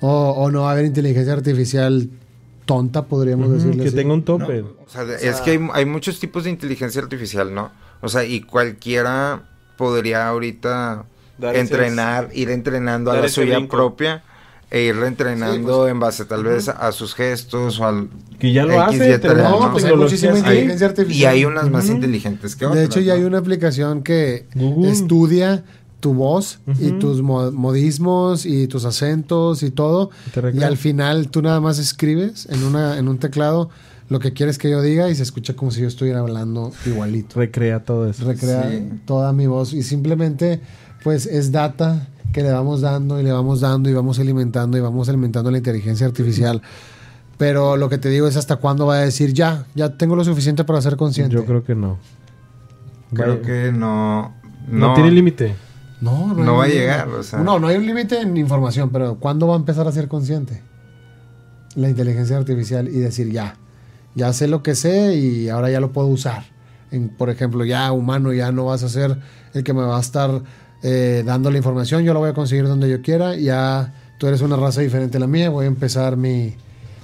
O, o no va a haber inteligencia artificial tonta, podríamos decirle que así. tenga un tope. O sea, es que hay, hay muchos tipos de inteligencia artificial, ¿no? O sea, y cualquiera podría ahorita Dar entrenar, ir entrenando a la suya brinco. propia e ir entrenando pues. en base tal vez a sus gestos o al... Que ya lo X, hace, Y, No, ¿no? pues hay muchísima inteligencia artificial. Y hay unas más inteligentes que De otras. hecho, ya ¿no? hay una aplicación que Google. estudia tu voz y tus mo- modismos y tus acentos y todo. Y al final tú nada más escribes en, una, en un teclado lo que quieres que yo diga y se escucha como si yo estuviera hablando igualito. Recrea todo eso. Recrea Sí. toda mi voz y simplemente pues es data que le vamos dando y le vamos dando y vamos alimentando y vamos alimentando la inteligencia artificial. Pero lo que te digo es hasta cuándo va a decir ya, ya tengo lo suficiente para ser consciente. Yo creo que no. Creo que no... no, No, tiene límite. No, No hay va a llegar, o sea. No, no hay un límite en información, pero ¿cuándo va a empezar a ser consciente? La inteligencia artificial y decir, ya, ya sé lo que sé y ahora ya lo puedo usar. En, por ejemplo, ya humano, ya no vas a ser el que me va a estar eh, dando la información, yo la voy a conseguir donde yo quiera, ya tú eres una raza diferente a la mía, voy a empezar mi,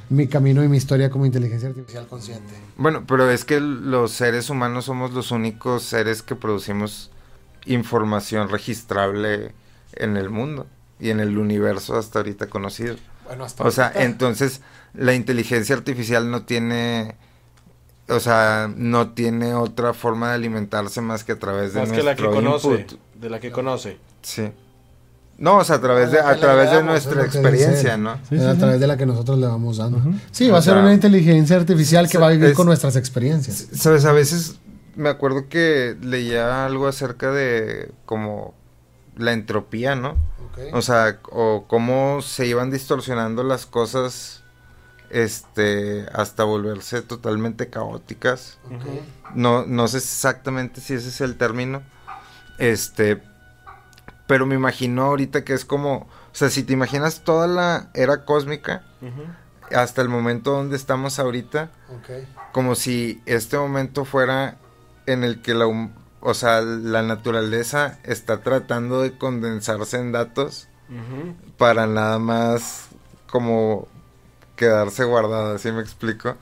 mi camino y mi historia como inteligencia artificial consciente. Bueno, pero es que los seres humanos somos los únicos seres que producimos información registrable en el mundo y en el universo hasta ahorita conocido. Bueno, hasta O sea, ahorita. entonces la inteligencia artificial no tiene, o sea, no tiene otra forma de alimentarse más que a través de Más que la que nuestro conoce. De la que conoce. Sí. No, o sea, a través de, A través de nuestra experiencia. ¿no? Sí, a sí. través de la que nosotros le vamos dando. Sí, O va a ser una inteligencia artificial que va a vivir es- con nuestras experiencias. Sabes, a veces me acuerdo que leía algo acerca de como la entropía, ¿no? O sea, o cómo se iban distorsionando las cosas este hasta volverse totalmente caóticas. No no sé exactamente si ese es el término. Este, pero me imagino ahorita que es como, o sea, si te imaginas toda la era cósmica hasta el momento donde estamos ahorita, como si este momento fuera en el que la, o sea, la naturaleza está tratando de condensarse en datos para nada más como quedarse guardada, ¿sí me explico?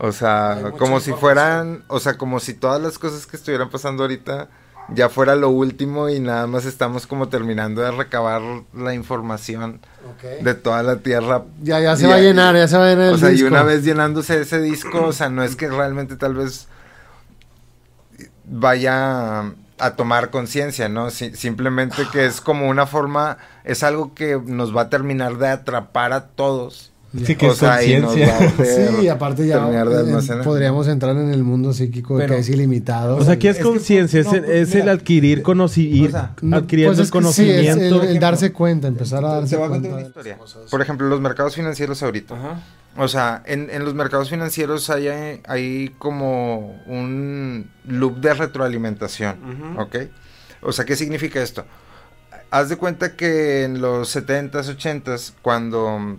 O sea, como si fueran, o sea, como si todas las cosas que estuvieran pasando ahorita ya fuera lo último y nada más estamos como terminando de recabar la información de toda la Tierra. Ya, ya se va a llenar, ya se va a llenar O sea, y una vez llenándose ese disco, o sea, no es que realmente tal vez vaya a tomar conciencia, ¿no? simplemente que es como una forma, es algo que nos va a terminar de atrapar a todos Sí, que es conciencia. Sí, aparte ya podríamos entrar en el mundo psíquico que es ilimitado. O sea, ¿qué es, conciencia? es, pues el adquirir conocimiento, adquiriendo pues conocimiento. el, darse cuenta, empezar a darse cuenta. historia. Por ejemplo, los mercados financieros ahorita. O sea, en, en, los mercados financieros hay, hay como un loop de retroalimentación, ¿ok? O sea, ¿qué significa esto? Haz de cuenta que en los 70s, 80s, cuando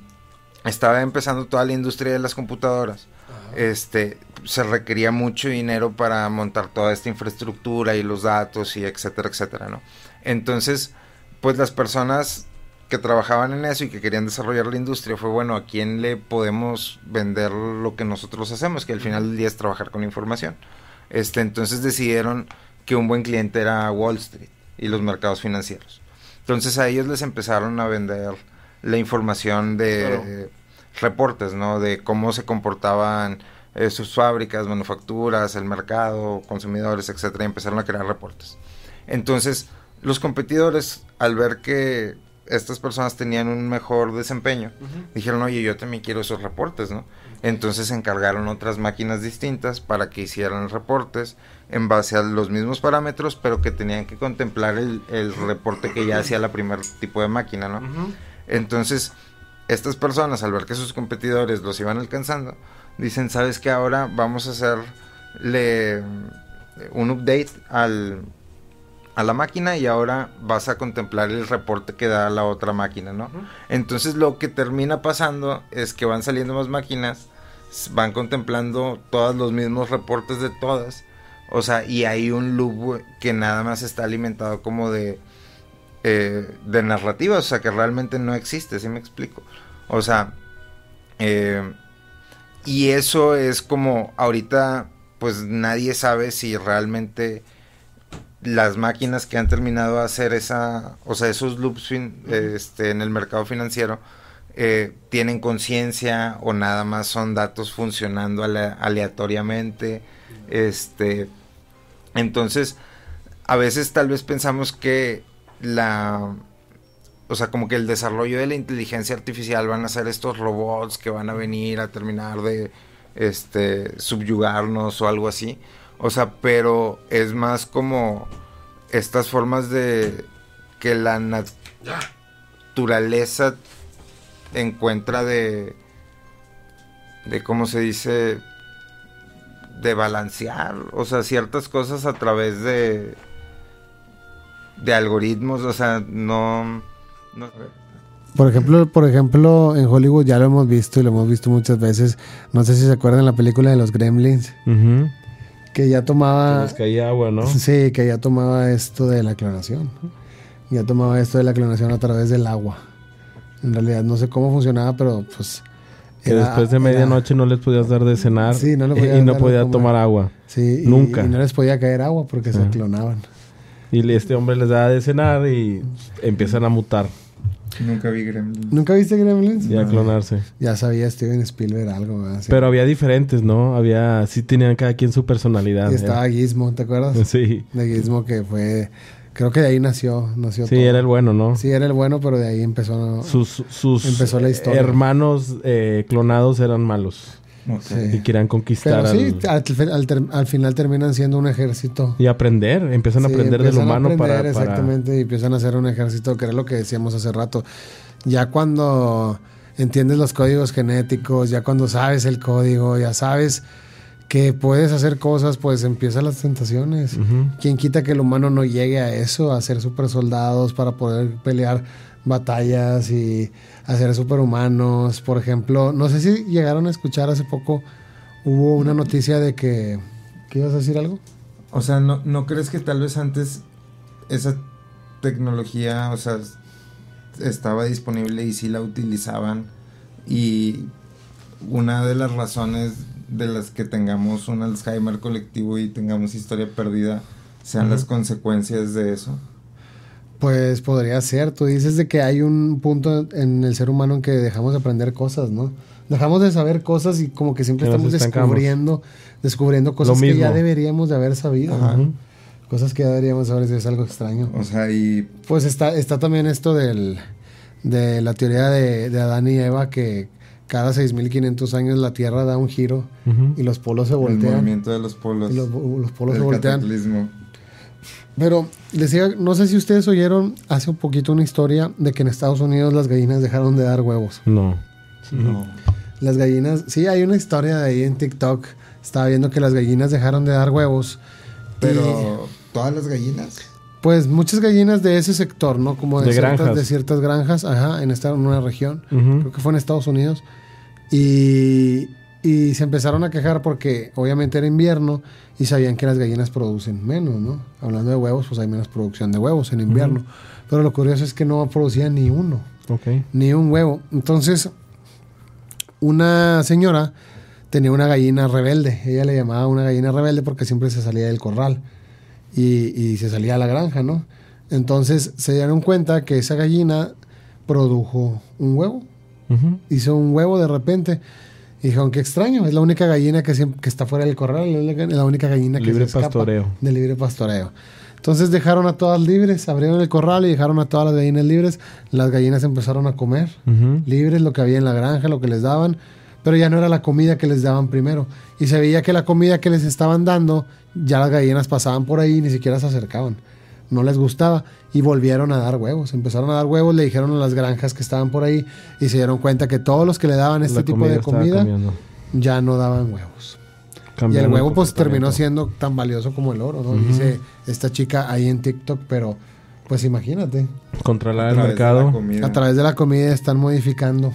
estaba empezando toda la industria de las computadoras. Este, se requería mucho dinero para montar toda esta infraestructura y los datos y etcétera, etcétera, ¿no? Entonces, pues las personas que trabajaban en eso y que querían desarrollar la industria fue, bueno, ¿a quién le podemos vender lo que nosotros hacemos? Que al final del día es trabajar con información. Este, entonces decidieron que un buen cliente era Wall Street y los mercados financieros. Entonces a ellos les empezaron a vender la información de reportes, ¿no? De cómo se comportaban eh, sus fábricas, manufacturas, el mercado, consumidores, etcétera, y empezaron a crear reportes. Entonces, los competidores, al ver que estas personas tenían un mejor desempeño, dijeron, oye, yo también quiero esos reportes, ¿no? Entonces encargaron otras máquinas distintas para que hicieran reportes en base a los mismos parámetros, pero que tenían que contemplar el, el reporte que ya hacía la primer tipo de máquina, ¿no? Entonces, estas personas, al ver que sus competidores los iban alcanzando, dicen, ¿sabes qué? Ahora vamos a hacerle un update al, a la máquina y ahora vas a contemplar el reporte que da la otra máquina, ¿no? Entonces lo que termina pasando es que van saliendo más máquinas, van contemplando todos los mismos reportes de todas, o sea, y hay un loop que nada más está alimentado como de eh, de narrativa, o sea, que realmente no existe, ¿sí me explico? O sea, eh, y eso es como ahorita, pues nadie sabe si realmente las máquinas que han terminado de hacer esa, o sea, esos loops este, en el mercado financiero, eh, tienen conciencia o nada más son datos funcionando aleatoriamente. Este, entonces, a veces tal vez pensamos que la o sea, como que el desarrollo de la inteligencia artificial van a ser estos robots que van a venir a terminar de este subyugarnos o algo así. O sea, pero es más como estas formas de que la naturaleza encuentra de de cómo se dice de balancear, o sea, ciertas cosas a través de de algoritmos, o sea, no, Por ejemplo, por ejemplo, en Hollywood ya lo hemos visto y lo hemos visto muchas veces. No sé si se acuerdan la película de los Gremlins. Que ya tomaba. Que caía agua, ¿no? Sí, que ya tomaba esto de la clonación. Ya tomaba esto de la clonación a través del agua. En realidad no sé cómo funcionaba, pero pues. Que después de medianoche no les podías dar de cenar y no podía tomar agua. Sí, nunca. Y, no les podía caer agua porque se clonaban. Y este hombre les da de cenar y empiezan a mutar. Nunca vi Gremlins. ¿Nunca viste Gremlins? Y a clonarse. Ya sabía Steven Spielberg algo. Pero había diferentes, ¿no? Había... Sí tenían cada quien su personalidad. Y estaba Gizmo, ¿te acuerdas? Sí. De Gizmo que fue... Creo que de ahí nació, nació Sí, era el bueno, ¿no? Sí, era el bueno, pero de ahí empezó... Sus, sus empezó la historia. hermanos eh, clonados eran malos. Y quieran conquistar. Pero sí, al, final terminan siendo un ejército. Y aprender, empiezan a aprender del humano para, Exactamente, y empiezan a ser un ejército, que era lo que decíamos hace rato. Ya cuando entiendes los códigos genéticos, ya cuando sabes el código, ya sabes que puedes hacer cosas, pues empiezan las tentaciones. ¿Quién quita que el humano no llegue a eso, a ser super soldados para poder pelear batallas y hacer superhumanos. Por ejemplo, no sé si llegaron a escuchar hace poco, hubo una noticia de que... ¿Qué ibas a decir algo? O sea, ¿no, ¿no crees que tal vez antes esa tecnología, o sea, estaba disponible y sí la utilizaban? Y una de las razones de las que tengamos un Alzheimer colectivo y tengamos historia perdida sean las consecuencias de eso? Pues podría ser. Tú dices de que hay un punto en el ser humano en que dejamos de aprender cosas, ¿no? Dejamos de saber cosas y como que siempre estamos descubriendo, descubriendo cosas que ya deberíamos de haber sabido. Cosas que ya deberíamos saber si es algo extraño. O sea, y... Pues está, está también esto del, de la teoría de, de Adán y Eva que cada 6.500 años la Tierra da un giro y los polos se voltean. El movimiento de los polos. los, polos se voltean. Pero decía, no sé si ustedes oyeron hace un poquito una historia de que en Estados Unidos las gallinas dejaron de dar huevos. No. No. Las gallinas, sí, hay una historia de ahí en TikTok. Estaba viendo que las gallinas dejaron de dar huevos. Pero, ¿todas las gallinas? Pues muchas gallinas de ese sector, ¿no? Como de, ciertas, de ciertas granjas, ajá, en, esta, en una región. Creo que fue en Estados Unidos. Y, y se empezaron a quejar porque obviamente era invierno y sabían que las gallinas producen menos, ¿no? Hablando de huevos, pues hay menos producción de huevos en invierno. Pero lo curioso es que no producían ni uno. Ni un huevo. Entonces, una señora tenía una gallina rebelde. Ella le llamaba una gallina rebelde porque siempre se salía del corral y, y se salía a la granja, ¿no? Entonces se dieron cuenta que esa gallina produjo un huevo. Hizo un huevo de repente. Y dijeron, qué extraño, es la única gallina que, que está fuera del corral, es la única gallina que libre se escapa pastoreo. de libre pastoreo. Entonces dejaron a todas libres, abrieron el corral y dejaron a todas las gallinas libres. Las gallinas empezaron a comer libres, lo que había en la granja, lo que les daban, pero ya no era la comida que les daban primero. Y se veía que la comida que les estaban dando, ya las gallinas pasaban por ahí y ni siquiera se acercaban no les gustaba y volvieron a dar huevos. Empezaron a dar huevos, le dijeron a las granjas que estaban por ahí y se dieron cuenta que todos los que le daban este tipo de comida ya no daban huevos. y el huevo pues terminó siendo tan valioso como el oro, ¿no? Dice esta chica ahí en TikTok, pero pues imagínate. Controlar el mercado. A través de la comida están modificando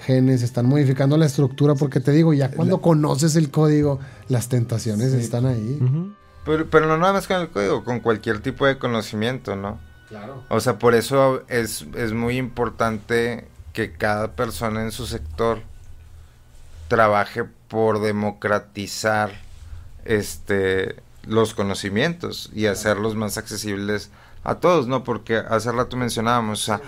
genes, están modificando la estructura, porque te digo, ya cuando conoces el código, las tentaciones están ahí. Pero, pero no nada más con el código, con cualquier tipo de conocimiento, ¿no? Claro. O sea, por eso es, es muy importante que cada persona en su sector trabaje por democratizar este los conocimientos y hacerlos más accesibles a todos, ¿no? Porque hace rato mencionábamos, o sea,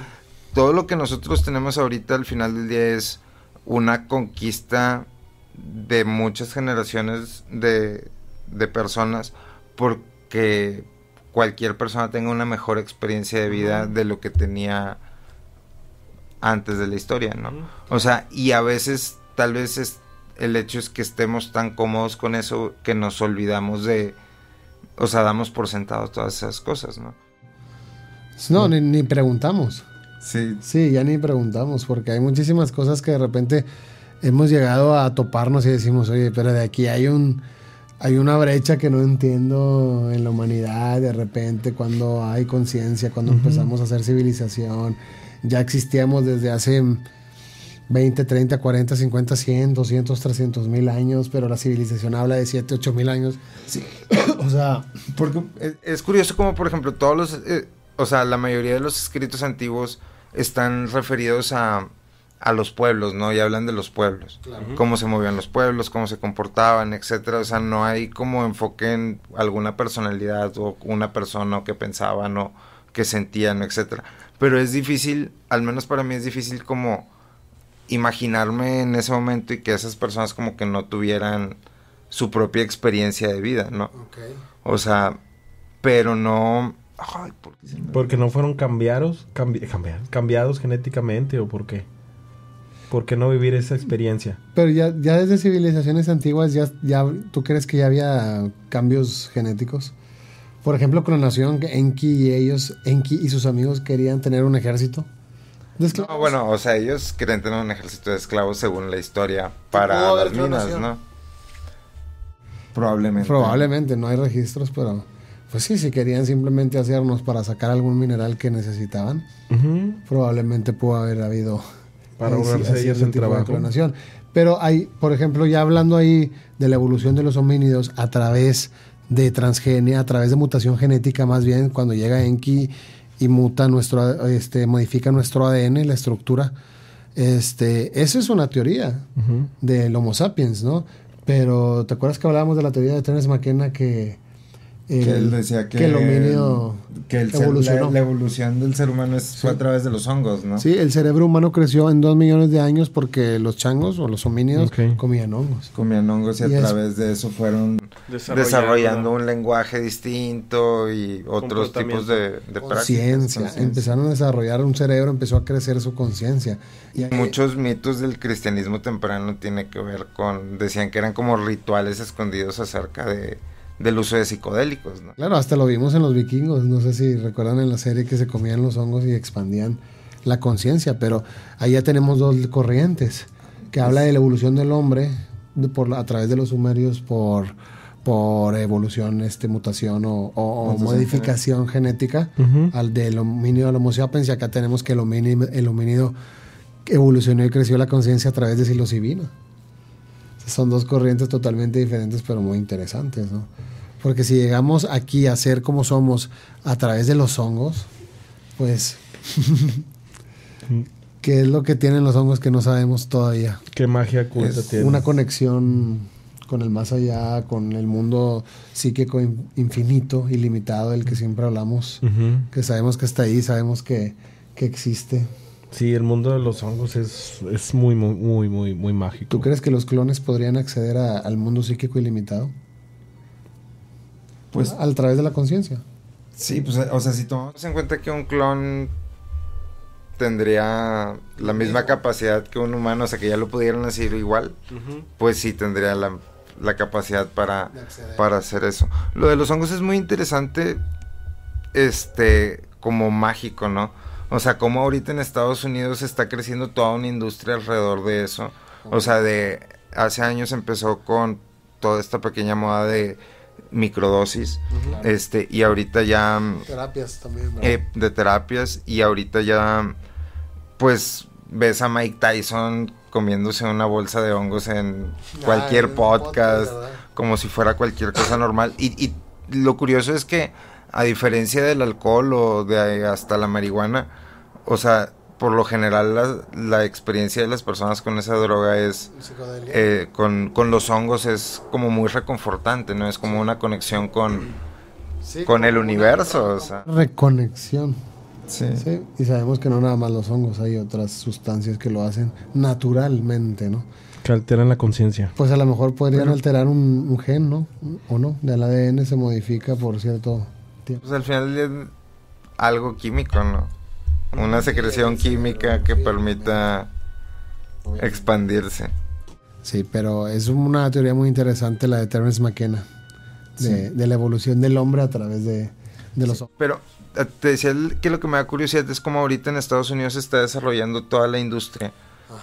todo lo que nosotros tenemos ahorita al final del día es una conquista de muchas generaciones de, de personas porque cualquier persona tenga una mejor experiencia de vida de lo que tenía antes de la historia, ¿no? O sea, y a veces tal vez es, el hecho es que estemos tan cómodos con eso que nos olvidamos de, o sea, damos por sentado todas esas cosas, ¿no? No, ni, ni preguntamos. Sí. Sí, ya ni preguntamos, porque hay muchísimas cosas que de repente hemos llegado a toparnos y decimos, oye, pero de aquí hay un hay una brecha que no entiendo en la humanidad de repente cuando hay conciencia, cuando empezamos a hacer civilización. Ya existíamos desde hace 20, 30, 40, 50, 100, 200, 300 mil años, pero la civilización habla de 7, 8 mil años. Sí. o sea, porque es curioso como, por ejemplo, todos los, eh, o sea, la mayoría de los escritos antiguos están referidos a a los pueblos, ¿no? Y hablan de los pueblos, cómo se movían los pueblos, cómo se comportaban, etcétera. O sea, no hay como enfoque en alguna personalidad o una persona o que pensaban o que sentían, etcétera. Pero es difícil, al menos para mí es difícil como imaginarme en ese momento y que esas personas como que no tuvieran su propia experiencia de vida, ¿no? O sea, pero no... Ay, ¿por Porque no fueron cambiados, cambiados genéticamente o por qué? ¿Por qué no vivir esa experiencia? Pero ya, ya desde civilizaciones antiguas, ya, ya, ¿tú crees que ya había cambios genéticos? Por ejemplo, con la nación Enki y ellos, Enki y sus amigos querían tener un ejército. De no, bueno, o sea, ellos querían tener un ejército de esclavos según la historia para las minas, ¿no? Probablemente. Probablemente, no hay registros, pero pues sí, si querían simplemente hacernos para sacar algún mineral que necesitaban, probablemente pudo haber habido para ahorrarse ellos el trabajo. Pero hay, por ejemplo, ya hablando ahí de la evolución de los homínidos a través de transgenia, a través de mutación genética más bien, cuando llega Enki y muta nuestro, este, modifica nuestro ADN, la estructura. Este, eso es una teoría del Homo sapiens, ¿no? Pero, ¿te acuerdas que hablábamos de la teoría de Terence McKenna que que él decía que, el homínido que el evolucionó. la, evolución del ser humano es, fue a través de los hongos, ¿no? Sí, el cerebro humano creció en dos millones de años porque los changos o los homínidos comían hongos. Comían hongos y, a través de eso fueron desarrollando, un lenguaje distinto y otros tipos de, de conciencia. Empezaron a desarrollar un cerebro, empezó a crecer su conciencia. Muchos mitos del cristianismo temprano tiene que ver con, decían que eran como rituales escondidos acerca de del uso de psicodélicos. ¿no? Claro, hasta lo vimos en los vikingos, no sé si recuerdan en la serie que se comían los hongos y expandían la conciencia, pero ahí ya tenemos dos corrientes, que habla de la evolución del hombre por, a través de los sumerios por, por evolución, este, mutación o, modificación genética, al del homínido al homo sapiens, y acá tenemos que el homínido, el homínido evolucionó y creció la conciencia a través de psilocibina. Son dos corrientes totalmente diferentes, pero muy interesantes, ¿no? Porque si llegamos aquí a ser como somos a través de los hongos, pues, ¿qué es lo que tienen los hongos que no sabemos todavía? ¿Qué magia oculta tiene? Una conexión con el más allá, con el mundo psíquico infinito, ilimitado, del que siempre hablamos, que sabemos que está ahí, sabemos que, que existe. Sí, el mundo de los hongos es, es muy, muy, muy, muy, muy mágico. ¿Tú crees que los clones podrían acceder al mundo psíquico ilimitado? Pues a, través de la conciencia. Sí, pues, o sea, si tomamos en cuenta que un clon tendría la misma capacidad que un humano, o sea, que ya lo pudieran hacer igual, pues sí tendría la, la capacidad para, para hacer eso. Lo de los hongos es muy interesante, este, como mágico, ¿no? O sea, como ahorita en Estados Unidos está creciendo toda una industria alrededor de eso. O sea, de hace años empezó con toda esta pequeña moda de microdosis, este, y ahorita ya... Terapias también. Eh, de terapias, y ahorita ya, pues, ves a Mike Tyson comiéndose una bolsa de hongos en ah, cualquier podcast, como si fuera cualquier cosa normal. Y, y lo curioso es que, a diferencia del alcohol o de hasta la marihuana, o sea, por lo general la, experiencia de las personas con esa droga es eh, con, los hongos es como muy reconfortante, ¿no? Es como una conexión con, con el universo. O sea. Reconexión. Sí. sí. Y sabemos que no nada más los hongos, hay otras sustancias que lo hacen naturalmente, ¿no? Que alteran la conciencia. Pues a lo mejor podrían alterar un, gen, ¿no? O no, del ADN se modifica por cierto tiempo. Pues al final es algo químico, ¿no? Una secreción química que permita expandirse. Sí, pero es una teoría muy interesante la de Terence McKenna, de, la evolución del hombre a través de, los Pero eh, te decía que lo que me da curiosidad es como ahorita en Estados Unidos se está desarrollando toda la industria,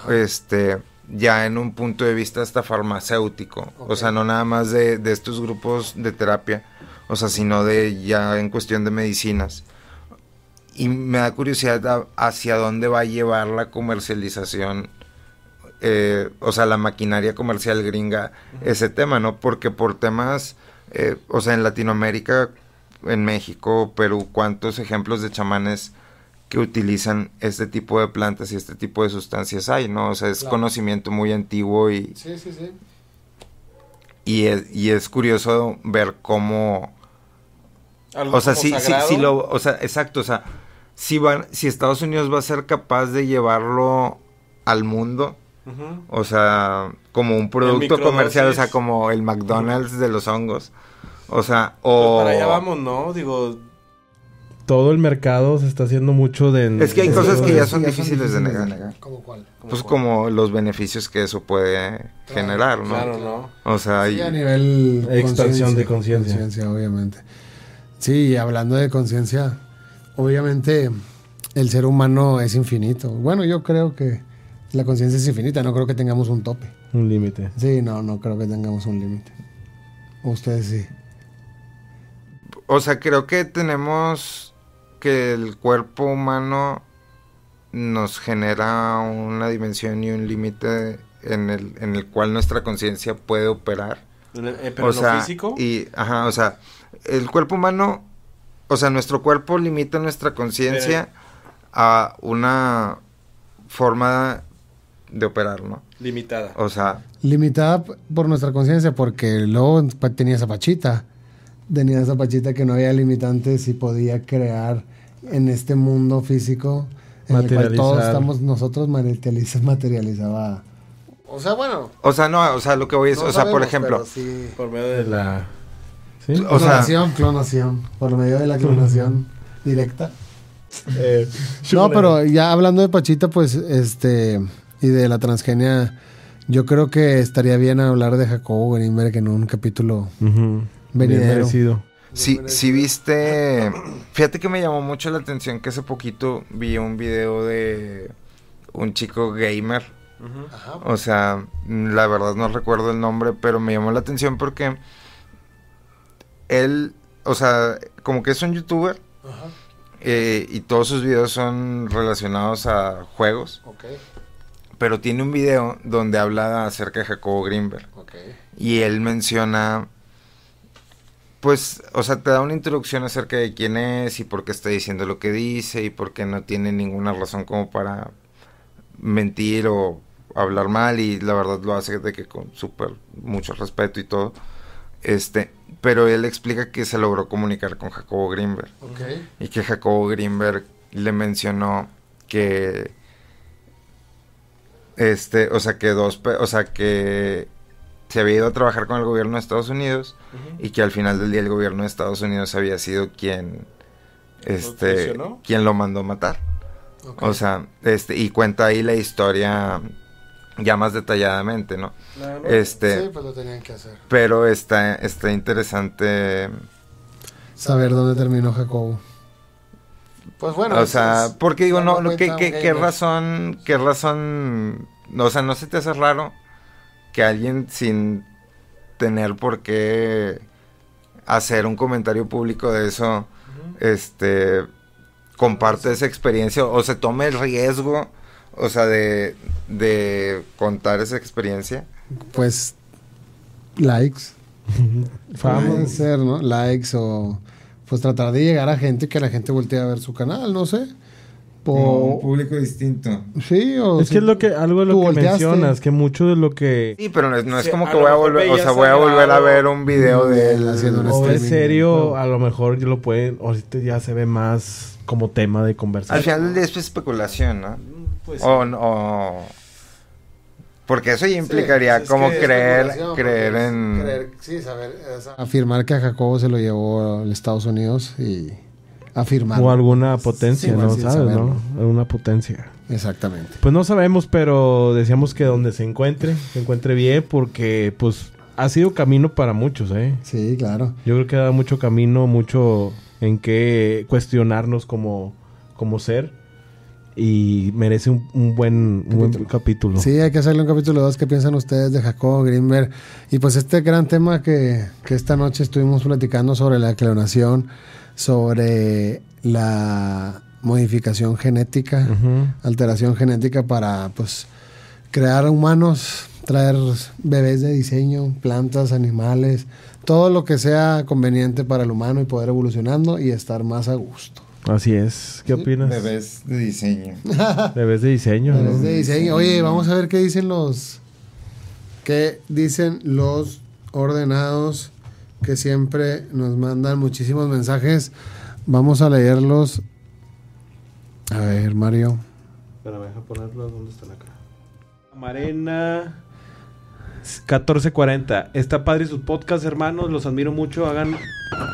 este ya en un punto de vista hasta farmacéutico, o sea, no nada más de, de estos grupos de terapia, o sea, sino de ya en cuestión de medicinas y me da curiosidad hacia dónde va a llevar la comercialización, eh, o sea, la maquinaria comercial gringa, ese tema, ¿no? Porque por temas, eh, o sea, en Latinoamérica, en México, Perú, ¿cuántos ejemplos de chamanes que utilizan este tipo de plantas y este tipo de sustancias hay, ¿no? O sea, es conocimiento muy antiguo y... Sí, sí, sí. Y es, y es curioso ver cómo... o sea, sí, sí, sí, lo, o sea, exacto, o sea, si, van, si Estados Unidos va a ser capaz de llevarlo al mundo, o sea, como un producto comercial, o sea, como el McDonald's de los hongos. O sea, o... Pues para allá vamos, ¿no? Digo, todo el mercado se está haciendo mucho de... Es que hay cosas que ya son difíciles de negar. ¿Cómo cuál? Pues como los beneficios que eso puede generar, ¿no? Claro, ¿no? O sea, hay... a nivel... Expansión de conciencia. obviamente. Sí, hablando de conciencia, obviamente el ser humano es infinito. Bueno, yo creo que la conciencia es infinita, no creo que tengamos un tope. Un límite. Sí, no, no creo que tengamos un límite. Ustedes sí. O sea, creo que tenemos que el cuerpo humano nos genera una dimensión y un límite en el, en el cual nuestra conciencia puede operar. Eh, ¿Pero o sea, físico? Y, ajá, o sea, el cuerpo humano o sea, nuestro cuerpo limita nuestra conciencia a una forma de operar, ¿no? Limitada. O sea, Limitada por nuestra conciencia, porque luego tenía esa pachita. Tenía esa pachita que no había limitantes y podía crear en este mundo físico en el cual todos estamos, nosotros materializa, materializaba. O sea, bueno. o sea, no, o sea, lo que voy es, no o sea, por ejemplo, pero sí. Por medio de la... ¿Sí? O sea- clonación, clonación. Por medio de la clonación directa. Eh, No, pero ya hablando de Pachita, pues, este, y de la transgenia, yo creo que estaría bien hablar de Jacobo Greenberg en un capítulo Ujú. Bien venidero. merecido. si, si viste, fíjate que me llamó mucho la atención que hace poquito vi un video de un chico gamer. Ajá. O sea, la verdad no recuerdo el nombre, pero me llamó la atención porque él, o sea, como que es un youtuber Ajá. eh, y todos sus videos son relacionados a juegos, Ok, pero tiene un video donde habla acerca de Jacobo Greenberg ok. y él menciona, pues, o sea, te da una introducción acerca de quién es y por qué está diciendo lo que dice y por qué no tiene ninguna razón como para mentir o hablar mal y la verdad lo hace de que con súper mucho respeto y todo. Este, pero él explica que se logró comunicar con Jacobo Greenberg Ok. y que Jacobo Greenberg le mencionó que este, o sea, que dos, o sea, que se había ido a trabajar con el gobierno de Estados Unidos y que al final del día el gobierno de Estados Unidos había sido quien este traicionó? quien lo mandó matar. O sea, este y cuenta ahí la historia ya más detalladamente, ¿no? Este, Sí, pues lo tenían que hacer. pero está está interesante Saber dónde terminó Jacobo. Pues bueno. o sea, es- porque digo, no, no, ¿qué, qué, razón, qué razón, o sea, no se te hace raro que alguien sin tener por qué hacer un comentario público de eso, este, comparte esa experiencia o se tome el riesgo, o sea, de, de contar esa experiencia? Pues likes. Fama. Ser, ¿no? Likes o pues tratar de llegar a gente que la gente voltee a ver su canal, no sé. Como un O, público distinto. sí, o Es que es lo que, algo de lo que volteaste. mencionas, que mucho de lo que... Sí, pero no es, no es Sí, como a que lo voy a mejor volver, o sea, voy a volver a ver un video de él Haciendo un O es streaming. serio, a lo mejor lo pueden, ahorita ya se ve más como tema de Al conversación. final del día es especulación, ¿no? Pues, O, o- porque eso ya Sí, implicaría es como que creer, creer en... creer- sí, saber, es afirmar que a Jacobo se lo llevó a los Estados Unidos y afirmar. o alguna potencia, Sí, ¿no? sí, ¿Sabes, saberlo. no? Alguna potencia. Exactamente. Pues no sabemos, pero decíamos que donde se encuentre, se encuentre bien, porque pues ha sido camino para muchos, ¿eh? Sí, claro. Yo creo que da mucho camino, mucho en qué cuestionarnos como, como ser. Y merece un, un buen, un buen capítulo. Sí, hay que hacerle un capítulo 2. ¿Qué piensan ustedes de Jacobo Greenberg? Y pues este gran tema que, que esta noche estuvimos platicando sobre la clonación, sobre la modificación genética, alteración genética para pues crear humanos, traer bebés de diseño, plantas, animales, todo lo que sea conveniente para el humano y poder evolucionando y estar más a gusto. Así es. ¿Qué opinas? Bebés de diseño. Bebés de diseño, Bebés ¿no? de diseño. Oye, vamos a ver qué dicen los qué dicen los ordenados que siempre nos mandan muchísimos mensajes. Vamos a leerlos. A ver, Mario. Espera, deja ponerlo. ¿Dónde están acá? Marena 1440. Está padre su podcast, hermanos. Los admiro mucho. Hagan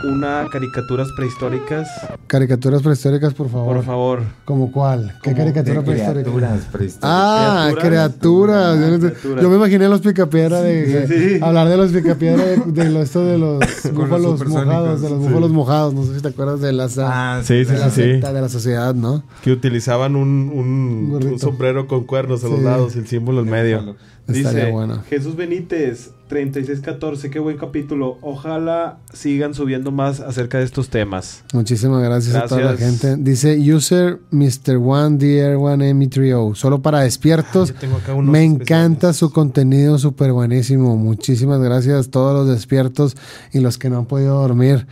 una caricaturas prehistóricas. Caricaturas prehistóricas, por favor. Por favor. ¿Como cuál? ¿Qué caricatura prehistórica? criaturas prehistóricas. Ah, Criaturas. criaturas. Yo, no sé- criaturas. yo me imaginé los picapiedra de Sí. hablar de los picapiedra de, de lo, esto de los búfalos mojados, de los Sí. búfalos mojados. No sé si te acuerdas de las Ah, Sí, sí, de la secta de la sociedad, ¿no? Que utilizaban un, un- un sombrero con cuernos a los Sí. lados y el símbolo en medio. Estaría Dice bueno. Jesús Benítez, 3614, qué buen capítulo. Ojalá sigan subiendo más acerca de estos temas. Muchísimas gracias, a toda la gente. Dice user Mr. One DR One M3O, solo para despiertos. Yo tengo acá unos Me encanta su contenido, súper buenísimo. Muchísimas gracias a todos los despiertos y los que no han podido dormir.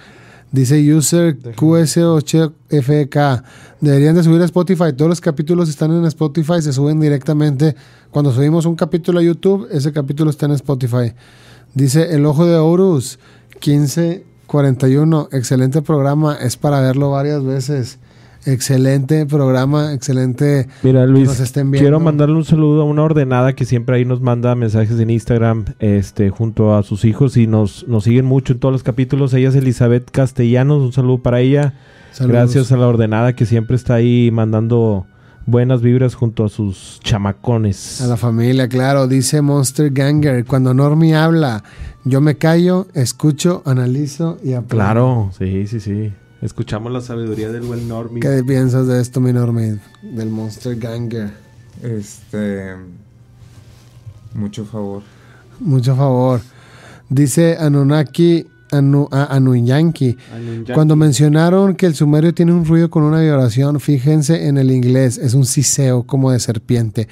Dice user QS8FK. Deberían de subir a Spotify. Todos los capítulos están en Spotify, se suben directamente. Cuando subimos un capítulo a YouTube, ese capítulo está en Spotify. Dice El Ojo de Horus, 1541. Excelente programa, es para verlo varias veces. Excelente programa, excelente. Mira, Luis, quiero mandarle un saludo a una ordenada que siempre ahí nos manda mensajes en Instagram, este, junto a sus hijos y nos, nos siguen mucho en todos los capítulos. Ella es Elizabeth Castellanos, un saludo para ella. Gracias a la ordenada que siempre está ahí mandando buenas vibras junto a sus chamacones. A la familia, claro. Dice Monster Ganger, cuando Normie habla, yo me callo, escucho, analizo y aprendo. Claro, sí, sí, sí. Escuchamos la sabiduría del buen Normie. ¿Qué piensas de esto, mi Normie? Del Monster Ganger. Este. Mucho favor. Mucho favor. Dice Anunnaki Anu, Anunyanki. Cuando mencionaron que el sumerio tiene un ruido con una vibración, fíjense en el inglés, es un siseo como de serpiente.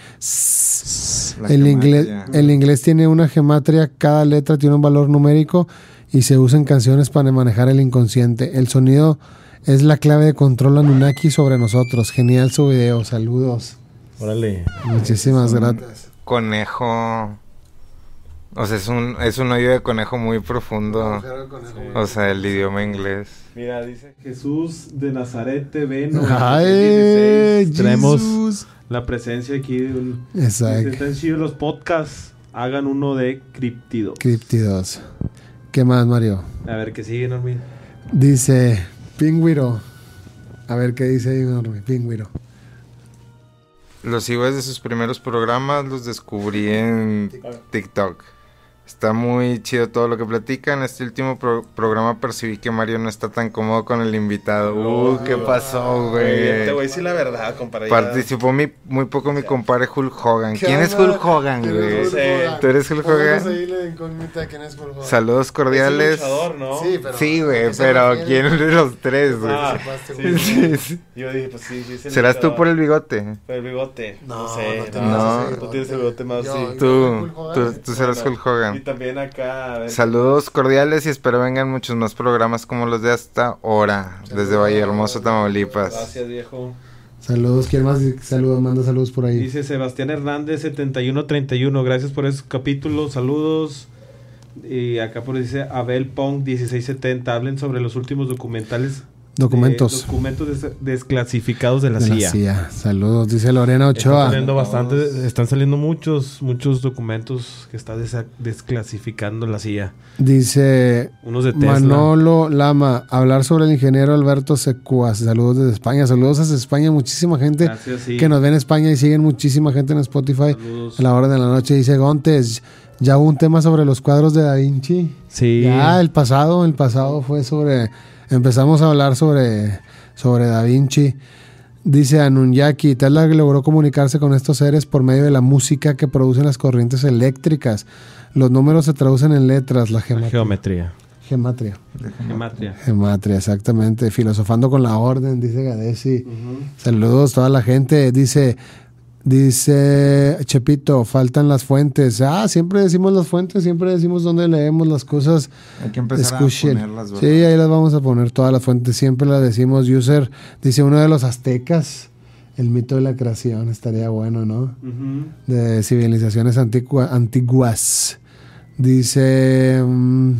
El inglés, el inglés tiene una gematria, cada letra tiene un valor numérico y se usa en canciones para manejar el inconsciente. El sonido es la clave de control Anunnaki sobre nosotros. Genial su video, saludos. Órale. Muchísimas gracias. Conejo. O sea, es un, es un hoyo de conejo muy profundo. O sea, el idioma inglés. Mira, dice Jesús de Nazaret TV. Ay, Tenemos la presencia aquí de un... Exacto. Están chidos los podcasts. Hagan uno de criptidos. Criptidos. ¿Qué más, Mario? A ver, ¿qué sigue, Normi? Dice Pingüiro. A ver qué dice ahí, Normi. Pingüiro. Los sigo desde sus primeros programas, los descubrí en TikTok. Está muy chido todo lo que platican. Este último programa percibí que Mario no está tan cómodo con el invitado. Uh, ¿qué pasó, güey? Te voy a decir la verdad, compadre. Participó muy poco mi compadre Hulk Hogan. ¿Quién es Hulk Hogan, güey? ¿Tú eres Hulk Hogan? Saludos cordiales. ¿no? Sí, pero sí, güey, pero ¿quién es de los tres, güey? Ah, sí, Yo dije, pues sí, sí. ¿Serás tú por el bigote? Por el bigote. No, sé. No, Tú tienes el bigote más, sí. Tú, tú serás Hulk Hogan. Y también acá. Saludos cordiales y espero vengan muchos más programas como los de hasta ahora, desde Valle Hermoso, Tamaulipas. Gracias, viejo. Saludos, ¿quién más saludos, manda saludos por ahí? Dice Sebastián Hernández 7131, gracias por ese capítulo, saludos. Y acá por dice Abel Pong 1670, hablen sobre los últimos documentales Documentos. documentos desclasificados de la, de CIA. la CIA. Saludos, dice Lorena Ochoa. Están saliendo, bastante, están saliendo muchos, muchos documentos que está desclasificando la CIA. Dice Unos de Tesla. Manolo Lama, hablar sobre el ingeniero Alberto Secuas. Saludos desde España. Saludos desde España. Muchísima gente que nos ve en España y siguen muchísima gente en Spotify. A la hora de la noche dice Gontes. Ya hubo un tema sobre los cuadros de Da Vinci. Sí. Ya, el pasado, el pasado fue sobre empezamos a hablar sobre, sobre Da Vinci. Dice Anunyaki, Tesla logró comunicarse con estos seres por medio de la música que producen las corrientes eléctricas. Los números se traducen en letras, la geometría. Gematria. Gematria. Gematria, exactamente. Filosofando con la orden, dice Gadesi. Saludos a toda la gente. Dice Dice Chepito, faltan las fuentes. Ah, siempre decimos las fuentes, siempre decimos dónde leemos las cosas. Hay que empezar a ponerlas. Sí, ahí las vamos a poner todas las fuentes. Siempre las decimos. User, dice uno de los aztecas, el mito de la creación, estaría bueno, ¿no? De civilizaciones antiguas. Dice, um,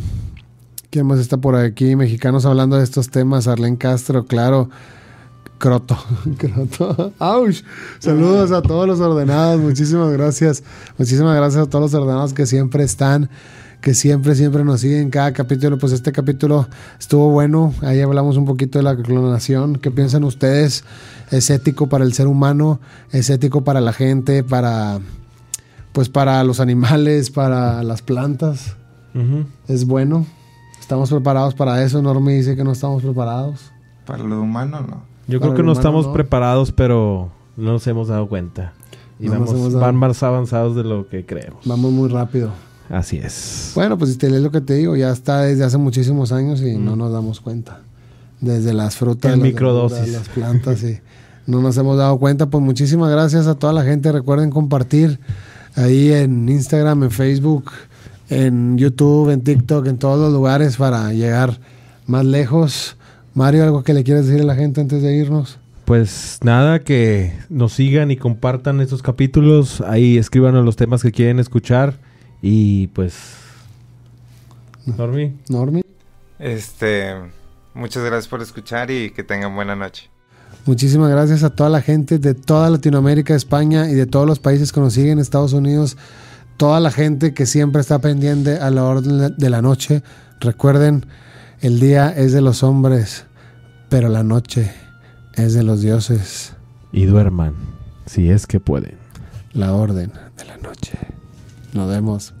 ¿quién más está por aquí? Mexicanos hablando de estos temas. Arlen Castro, claro. Croto. Croto. ¡Auch! Saludos a todos los ordenados. Muchísimas gracias. Muchísimas gracias a todos los ordenados que siempre están, que siempre, siempre nos siguen cada capítulo. Pues este capítulo estuvo bueno. Ahí hablamos un poquito de la clonación. ¿Qué piensan ustedes? ¿Es ético para el ser humano? ¿Es ético para la gente? ¿Para, pues para los animales? ¿Para las plantas? ¿Es bueno? ¿Estamos preparados para eso? Normi dice que no estamos preparados. Para lo humano, no. Yo creo que no estamos preparados, pero no nos hemos dado cuenta. Y vamos, van más avanzados de lo que creemos. Vamos muy rápido. Así es. Bueno, pues si te lees lo que te digo, ya está desde hace muchísimos años y no nos damos cuenta. Desde las frutas, las, microdosis. las plantas y no nos hemos dado cuenta. Pues muchísimas gracias a toda la gente. Recuerden compartir ahí en Instagram, en Facebook, en YouTube, en TikTok, en todos los lugares para llegar más lejos. Mario, ¿algo que le quieras decir a la gente antes de irnos? Pues nada, que nos sigan y compartan estos capítulos. Ahí escríbanos los temas que quieren escuchar. Y pues. Normi. Normi. Este. Muchas gracias por escuchar y que tengan buena noche. Muchísimas gracias a toda la gente de toda Latinoamérica, España y de todos los países que nos siguen, Estados Unidos, toda la gente que siempre está pendiente a la orden de la noche. Recuerden, el día es de los hombres, pero la noche es de los dioses. Y duerman, si es que pueden. La orden de la noche. Nos vemos.